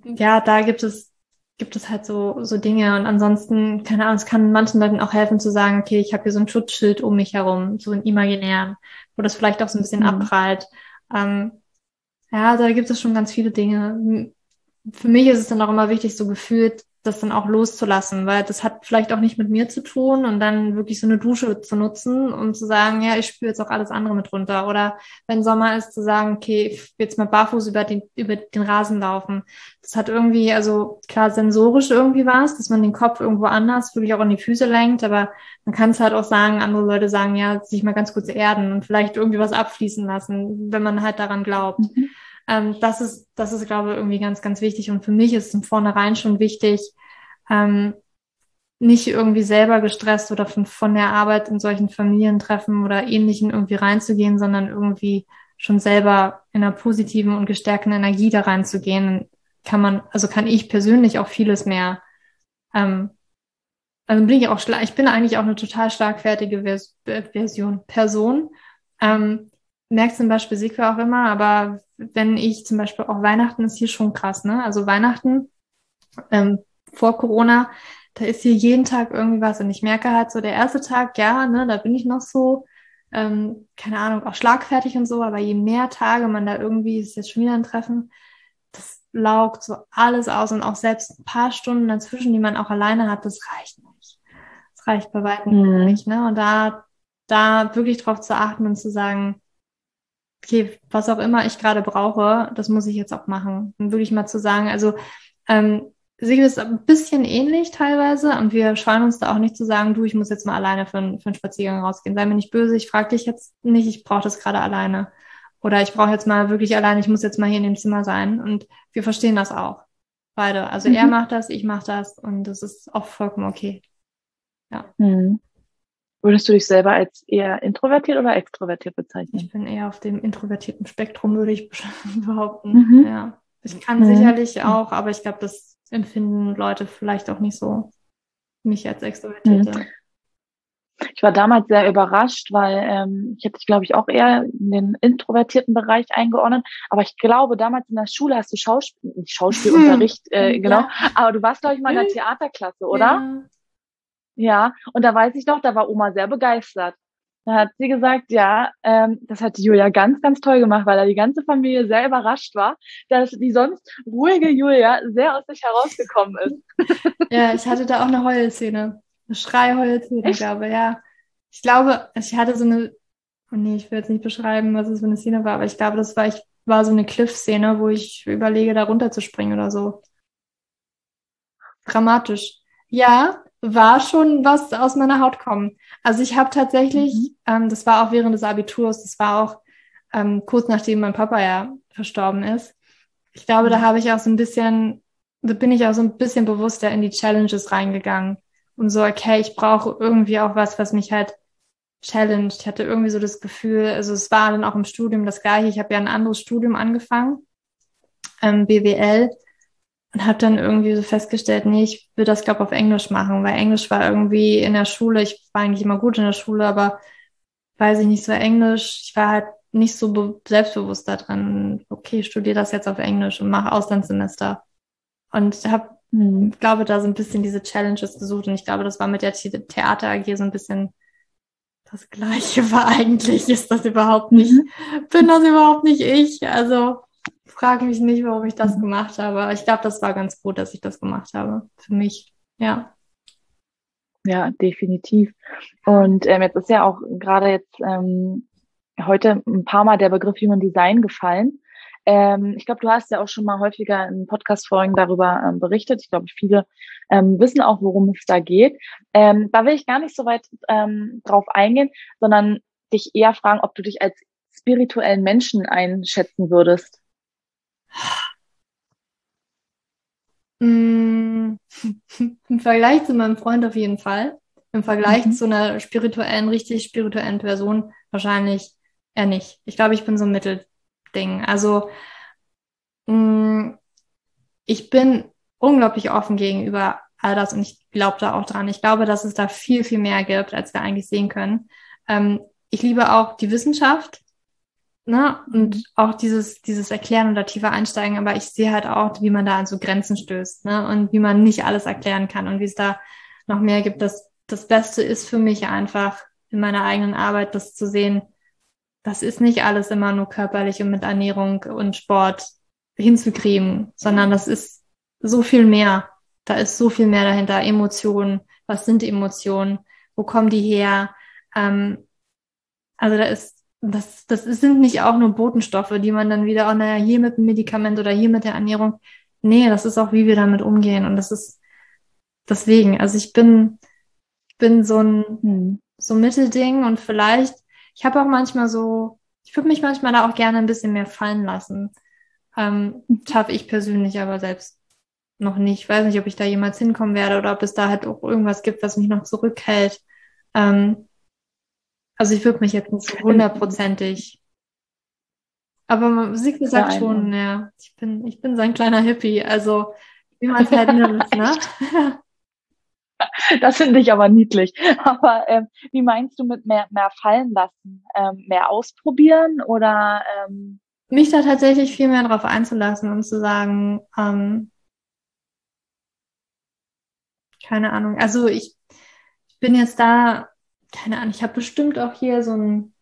ja, da gibt es, gibt es halt so, so Dinge. Und ansonsten, keine Ahnung, es kann manchen Leuten auch helfen zu sagen, okay, ich habe hier so ein Schutzschild um mich herum, so ein imaginären, wo das vielleicht auch so ein bisschen mhm. abprallt. Ähm, ja, da gibt es schon ganz viele Dinge. Für mich ist es dann auch immer wichtig, so gefühlt das dann auch loszulassen, weil das hat vielleicht auch nicht mit mir zu tun und dann wirklich so eine Dusche zu nutzen und zu sagen, ja, ich spüre jetzt auch alles andere mit runter. Oder wenn Sommer ist, zu sagen, okay, ich jetzt mal barfuß über den, über den Rasen laufen. Das hat irgendwie, also klar, sensorisch irgendwie was, dass man den Kopf irgendwo anders wirklich auch in die Füße lenkt, aber man kann es halt auch sagen, andere Leute sagen, ja, sich mal ganz kurz erden und vielleicht irgendwie was abfließen lassen, wenn man halt daran glaubt. Mhm. Ähm, das ist, das ist, glaube ich, irgendwie ganz, ganz wichtig. Und für mich ist es im Vornherein schon wichtig, ähm, nicht irgendwie selber gestresst oder von, von der Arbeit in solchen Familientreffen oder ähnlichen irgendwie reinzugehen, sondern irgendwie schon selber in einer positiven und gestärkten Energie da reinzugehen, kann man, also kann ich persönlich auch vieles mehr. Ähm, also bin ich auch, ich bin eigentlich auch eine total schlagfertige Vers Version, Person. Ähm, merkt zum Beispiel Sikwe auch immer, aber wenn ich zum Beispiel auch Weihnachten ist hier schon krass, ne? Also Weihnachten ähm, vor Corona, da ist hier jeden Tag irgendwie was und ich merke halt so der erste Tag, ja, ne, da bin ich noch so, ähm, keine Ahnung, auch schlagfertig und so, aber je mehr Tage man da irgendwie, ist jetzt schon wieder ein Treffen, das laugt so alles aus und auch selbst ein paar Stunden dazwischen, die man auch alleine hat, das reicht nicht. Das reicht bei weitem mhm. nicht, ne? Und da, da wirklich drauf zu achten und zu sagen, okay, was auch immer ich gerade brauche, das muss ich jetzt auch machen. Und wirklich mal zu sagen, also ähm, Sigrid ist ein bisschen ähnlich teilweise und wir scheuen uns da auch nicht zu sagen, du, ich muss jetzt mal alleine für, einen, für einen Spaziergang rausgehen. Sei mir nicht böse, ich frage dich jetzt nicht, ich brauche das gerade alleine. Oder ich brauche jetzt mal wirklich alleine, ich muss jetzt mal hier in dem Zimmer sein. Und wir verstehen das auch. Beide. Also mhm. er macht das, ich mache das und das ist auch vollkommen okay. Ja. Mhm. Würdest du dich selber als eher introvertiert oder extrovertiert bezeichnen? Ich bin eher auf dem introvertierten Spektrum, würde ich behaupten. Mhm. Ja. Ich kann mhm. sicherlich auch, aber ich glaube, das empfinden Leute vielleicht auch nicht so mich als Extrovertierte. Mhm. Ich war damals sehr überrascht, weil ähm, ich hätte dich, glaube ich, auch eher in den introvertierten Bereich eingeordnet. Aber ich glaube, damals in der Schule hast du Schauspiel, Schauspielunterricht, äh, genau. Ja. Aber du warst, glaube ich, mal in der Theaterklasse, oder? Ja. Ja, und da weiß ich noch, da war Oma sehr begeistert. Da hat sie gesagt, ja, ähm, das hat Julia ganz, ganz toll gemacht, weil da die ganze Familie sehr überrascht war, dass die sonst ruhige Julia sehr aus sich herausgekommen ist. Ja, ich hatte da auch eine Heulszene. Eine Schreiheulszene, glaube ich, ja. Ich glaube, ich hatte so eine, oh nee, ich will jetzt nicht beschreiben, was es für eine Szene war, aber ich glaube, das war, ich war so eine Cliff-Szene, wo ich überlege, da runterzuspringen oder so. Dramatisch. Ja, war schon was aus meiner Haut kommen. Also ich habe tatsächlich, mhm. ähm, das war auch während des Abiturs, das war auch ähm, kurz nachdem mein Papa ja verstorben ist. Ich glaube, mhm. da habe ich auch so ein bisschen, da bin ich auch so ein bisschen bewusster in die Challenges reingegangen und so, okay, ich brauche irgendwie auch was, was mich halt challenged. Ich hatte irgendwie so das Gefühl, also es war dann auch im Studium das gleiche. Ich habe ja ein anderes Studium angefangen, ähm, BWL und habe dann irgendwie so festgestellt, nee, ich will das, glaube auf Englisch machen, weil Englisch war irgendwie in der Schule, ich war eigentlich immer gut in der Schule, aber weiß ich nicht so Englisch, ich war halt nicht so selbstbewusst da drin, okay, ich studiere das jetzt auf Englisch und mache Auslandssemester. Und habe, hm, glaube, da so ein bisschen diese Challenges gesucht und ich glaube, das war mit der Theater AG so ein bisschen das Gleiche war eigentlich, ist das überhaupt nicht, mhm. bin das überhaupt nicht ich, also frage mich nicht, warum ich das gemacht habe. Ich glaube, das war ganz gut, dass ich das gemacht habe. Für mich, ja. Ja, definitiv. Und ähm, jetzt ist ja auch gerade jetzt ähm, heute ein paar Mal der Begriff Human Design gefallen. Ähm, ich glaube, du hast ja auch schon mal häufiger in Podcast-Folgen darüber ähm, berichtet. Ich glaube, viele ähm, wissen auch, worum es da geht. Ähm, da will ich gar nicht so weit ähm, drauf eingehen, sondern dich eher fragen, ob du dich als spirituellen Menschen einschätzen würdest. Mm, Im Vergleich zu meinem Freund auf jeden Fall. Im Vergleich mhm. zu einer spirituellen, richtig spirituellen Person wahrscheinlich eher nicht. Ich glaube, ich bin so ein Mittelding. Also mh, mm, ich bin unglaublich offen gegenüber all das und ich glaube da auch dran. Ich glaube, dass es da viel, viel mehr gibt, als wir eigentlich sehen können. Ähm, ich liebe auch die Wissenschaft ne? und auch dieses, dieses Erklären oder tiefer einsteigen, aber ich sehe halt auch, wie man da an so Grenzen stößt ne? und wie man nicht alles erklären kann und wie es da noch mehr gibt. Das, das Beste ist für mich einfach in meiner eigenen Arbeit, das zu sehen, das ist nicht alles immer nur körperlich und mit Ernährung und Sport hinzukriegen, sondern das ist so viel mehr. Da ist so viel mehr dahinter. Emotionen. Was sind Emotionen? Wo kommen die her? Ähm, also da ist, das, das sind nicht auch nur Botenstoffe, die man dann wieder, oh naja, hier mit dem Medikament oder hier mit der Ernährung. Nee, das ist auch, wie wir damit umgehen. Und das ist deswegen, also ich bin, bin so ein, hm. so Mittelding und vielleicht ich habe auch manchmal so, ich würde mich manchmal da auch gerne ein bisschen mehr fallen lassen. Ähm, schaffe ich persönlich aber selbst noch nicht. Ich weiß nicht, ob ich da jemals hinkommen werde oder ob es da halt auch irgendwas gibt, was mich noch zurückhält. Ähm, also ich würde mich jetzt nicht so hundertprozentig. Aber Siegfried sagt schon, ja, ich bin, ich bin so ein kleiner Hippie. Also wie man es halt nimmt, ne? Das finde ich aber niedlich. Aber ähm, wie meinst du mit mehr, mehr fallen lassen? Ähm, mehr ausprobieren oder? Ähm Mich da tatsächlich viel mehr drauf einzulassen und zu sagen, ähm, keine Ahnung. Also ich, ich bin jetzt da, keine Ahnung, ich habe bestimmt auch hier so ein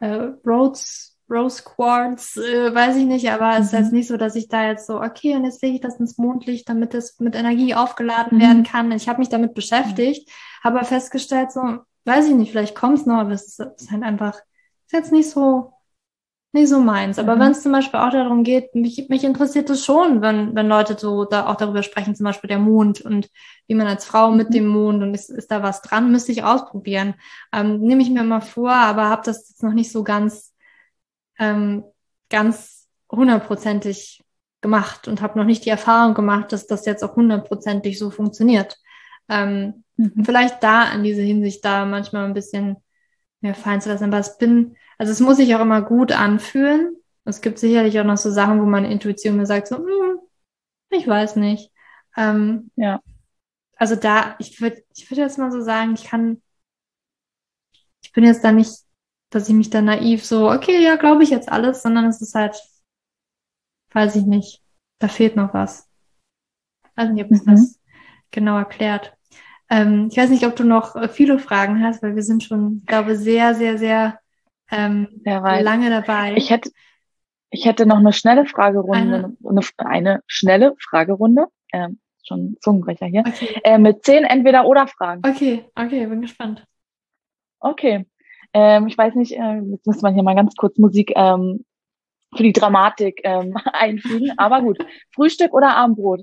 äh, Rhodes Rose Quartz, äh, weiß ich nicht, aber mhm. es ist jetzt mhm. nicht so, dass ich da jetzt so, okay, und jetzt lege ich das ins Mondlicht, damit es mit Energie aufgeladen mhm. werden kann. Ich habe mich damit beschäftigt, mhm. habe festgestellt, so, weiß ich nicht, vielleicht kommt es noch, aber es ist, ist, halt einfach, ist jetzt nicht so, nicht so meins. Aber mhm. wenn es zum Beispiel auch darum geht, mich, mich interessiert es schon, wenn, wenn Leute so da auch darüber sprechen, zum Beispiel der Mond und wie man als Frau mit mhm. dem Mond und ist, ist da was dran, müsste ich ausprobieren. Ähm, Nehme ich mir mal vor, aber habe das jetzt noch nicht so ganz ähm, ganz hundertprozentig gemacht und habe noch nicht die Erfahrung gemacht, dass das jetzt auch hundertprozentig so funktioniert. Ähm, mhm. Vielleicht da in dieser Hinsicht da manchmal ein bisschen mehr fallen zu lassen. Aber es bin, also es muss sich auch immer gut anfühlen. Es gibt sicherlich auch noch so Sachen, wo meine Intuition mir sagt, so, hm, ich weiß nicht. Ähm, ja. Also da, ich würde, ich würde jetzt mal so sagen, ich kann, ich bin jetzt da nicht dass ich mich dann naiv so, okay, ja, glaube ich jetzt alles, sondern es ist halt, weiß ich nicht, da fehlt noch was. Ich weiß nicht, ob es mhm. das genau erklärt. Ähm, ich weiß nicht, ob du noch äh, viele Fragen hast, weil wir sind schon, glaube sehr, sehr, sehr ähm, lange dabei. Ich hätte, ich hätte noch eine schnelle Fragerunde, eine, eine schnelle Fragerunde. Ähm, schon Zungenbrecher hier. Okay. Äh, mit zehn Entweder-Oder-Fragen. Okay, okay, bin gespannt. Okay. Ähm, ich weiß nicht, äh, jetzt muss man hier mal ganz kurz Musik ähm, für die Dramatik ähm, einfügen. Aber gut. Frühstück oder Abendbrot?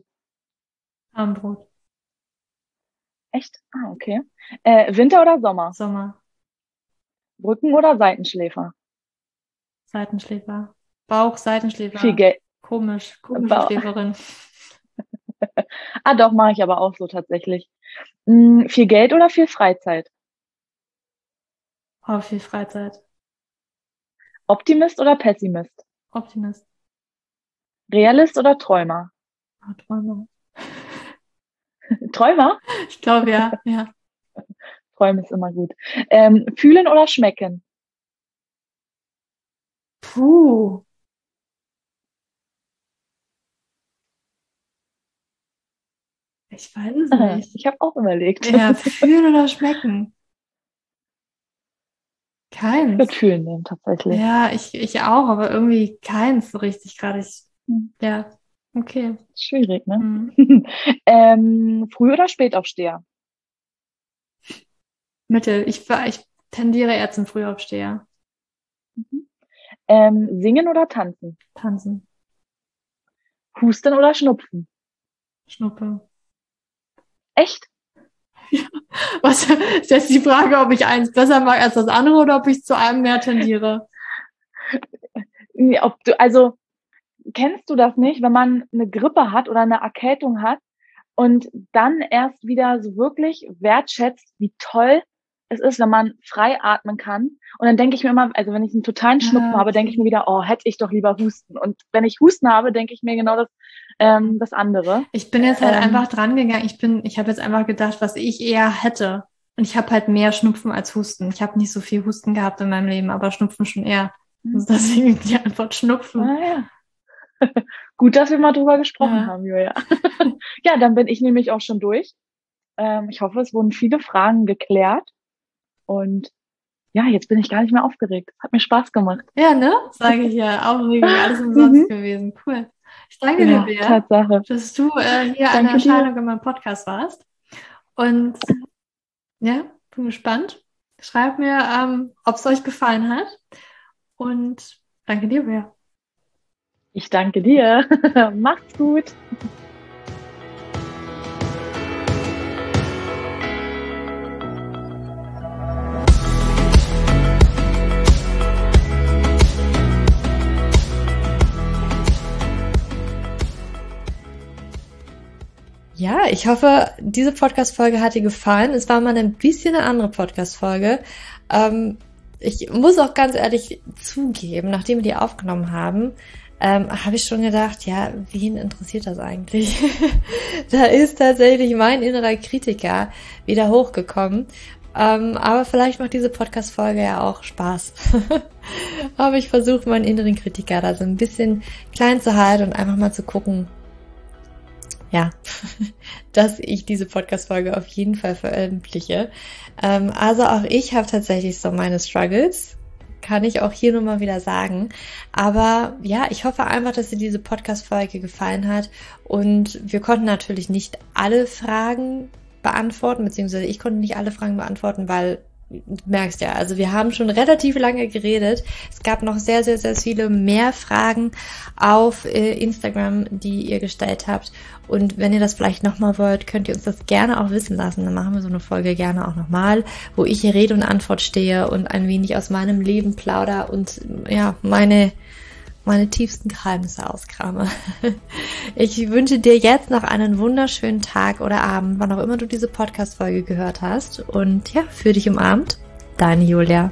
Abendbrot. Echt? Ah, okay. Äh, Winter oder Sommer? Sommer. Rücken oder Seitenschläfer? Seitenschläfer. Bauch, Seitenschläfer. Viel Geld. Komisch, komische Bauch. Schläferin. ah, doch, mache ich aber auch so tatsächlich. Hm, viel Geld oder viel Freizeit? Oh, viel Freizeit. Optimist oder Pessimist? Optimist. Realist oder Träumer? Oh, Träumer. Träumer? Ich glaube ja, ja. Träumen ist immer gut. Ähm, fühlen oder schmecken? Puh. Ich weiß es nicht. Ich habe auch überlegt. Ja, fühlen oder schmecken? Keins. Ich würde fühlen nehmen, tatsächlich. Ja, ich, ich auch, aber irgendwie keins so richtig gerade. Ich, hm. ja, okay. Schwierig, ne? Mhm. ähm, früh oder spät aufsteher? Mittel. Ich, ich tendiere eher zum Frühaufsteher. Mhm. Ähm, singen oder tanzen? Tanzen. Husten oder Schnupfen? Schnuppe. Echt? Was ist jetzt die Frage, ob ich eins besser mag als das andere oder ob ich zu einem mehr tendiere? Ob du, also kennst du das nicht, wenn man eine Grippe hat oder eine Erkältung hat und dann erst wieder so wirklich wertschätzt, wie toll es ist, wenn man frei atmen kann. Und dann denke ich mir immer, also wenn ich einen totalen Schnupfen ja. habe, denke ich mir wieder, oh, hätte ich doch lieber Husten. Und wenn ich Husten habe, denke ich mir genau das, ähm, das andere. Ich bin jetzt halt ähm, einfach dran gegangen. Ich bin, ich habe jetzt einfach gedacht, was ich eher hätte. Und ich habe halt mehr Schnupfen als Husten. Ich habe nicht so viel Husten gehabt in meinem Leben, aber Schnupfen schon eher. Also deswegen die Antwort Schnupfen. Ah, ja. Gut, dass wir mal drüber gesprochen ja. haben, Julia. ja, dann bin ich nämlich auch schon durch. Ähm, ich hoffe, es wurden viele Fragen geklärt. Und ja, jetzt bin ich gar nicht mehr aufgeregt. Hat mir Spaß gemacht. Ja, ne? Sage ich ja. Aufregung, alles umsonst mhm. gewesen. Cool. Ich danke ja, dir, Tatsache. dass du äh, hier an der Erscheinung in meinem Podcast warst. Und ja, bin gespannt. Schreibt mir, ähm, ob es euch gefallen hat. Und danke dir, Bea. Ich danke dir. Macht's gut. Ja, ich hoffe, diese Podcast-Folge hat dir gefallen. Es war mal ein bisschen eine andere Podcast-Folge. Ähm, ich muss auch ganz ehrlich zugeben, nachdem wir die aufgenommen haben, ähm, habe ich schon gedacht, ja, wen interessiert das eigentlich? da ist tatsächlich mein innerer Kritiker wieder hochgekommen. Ähm, aber vielleicht macht diese Podcast-Folge ja auch Spaß. aber ich versuche meinen inneren Kritiker da so ein bisschen klein zu halten und einfach mal zu gucken, ja, dass ich diese Podcast-Folge auf jeden Fall veröffentliche. Ähm, also auch ich habe tatsächlich so meine Struggles. Kann ich auch hier nur mal wieder sagen. Aber ja, ich hoffe einfach, dass dir diese Podcast-Folge gefallen hat. Und wir konnten natürlich nicht alle Fragen beantworten, beziehungsweise ich konnte nicht alle Fragen beantworten, weil du merkst ja, also wir haben schon relativ lange geredet. Es gab noch sehr, sehr, sehr viele mehr Fragen auf äh, Instagram, die ihr gestellt habt. Und wenn ihr das vielleicht nochmal wollt, könnt ihr uns das gerne auch wissen lassen. Dann machen wir so eine Folge gerne auch nochmal, wo ich hier Rede und Antwort stehe und ein wenig aus meinem Leben plauder und ja, meine meine tiefsten Geheimnisse auskrame. Ich wünsche dir jetzt noch einen wunderschönen Tag oder Abend, wann auch immer du diese Podcast-Folge gehört hast. Und ja, für dich umarmt, deine Julia.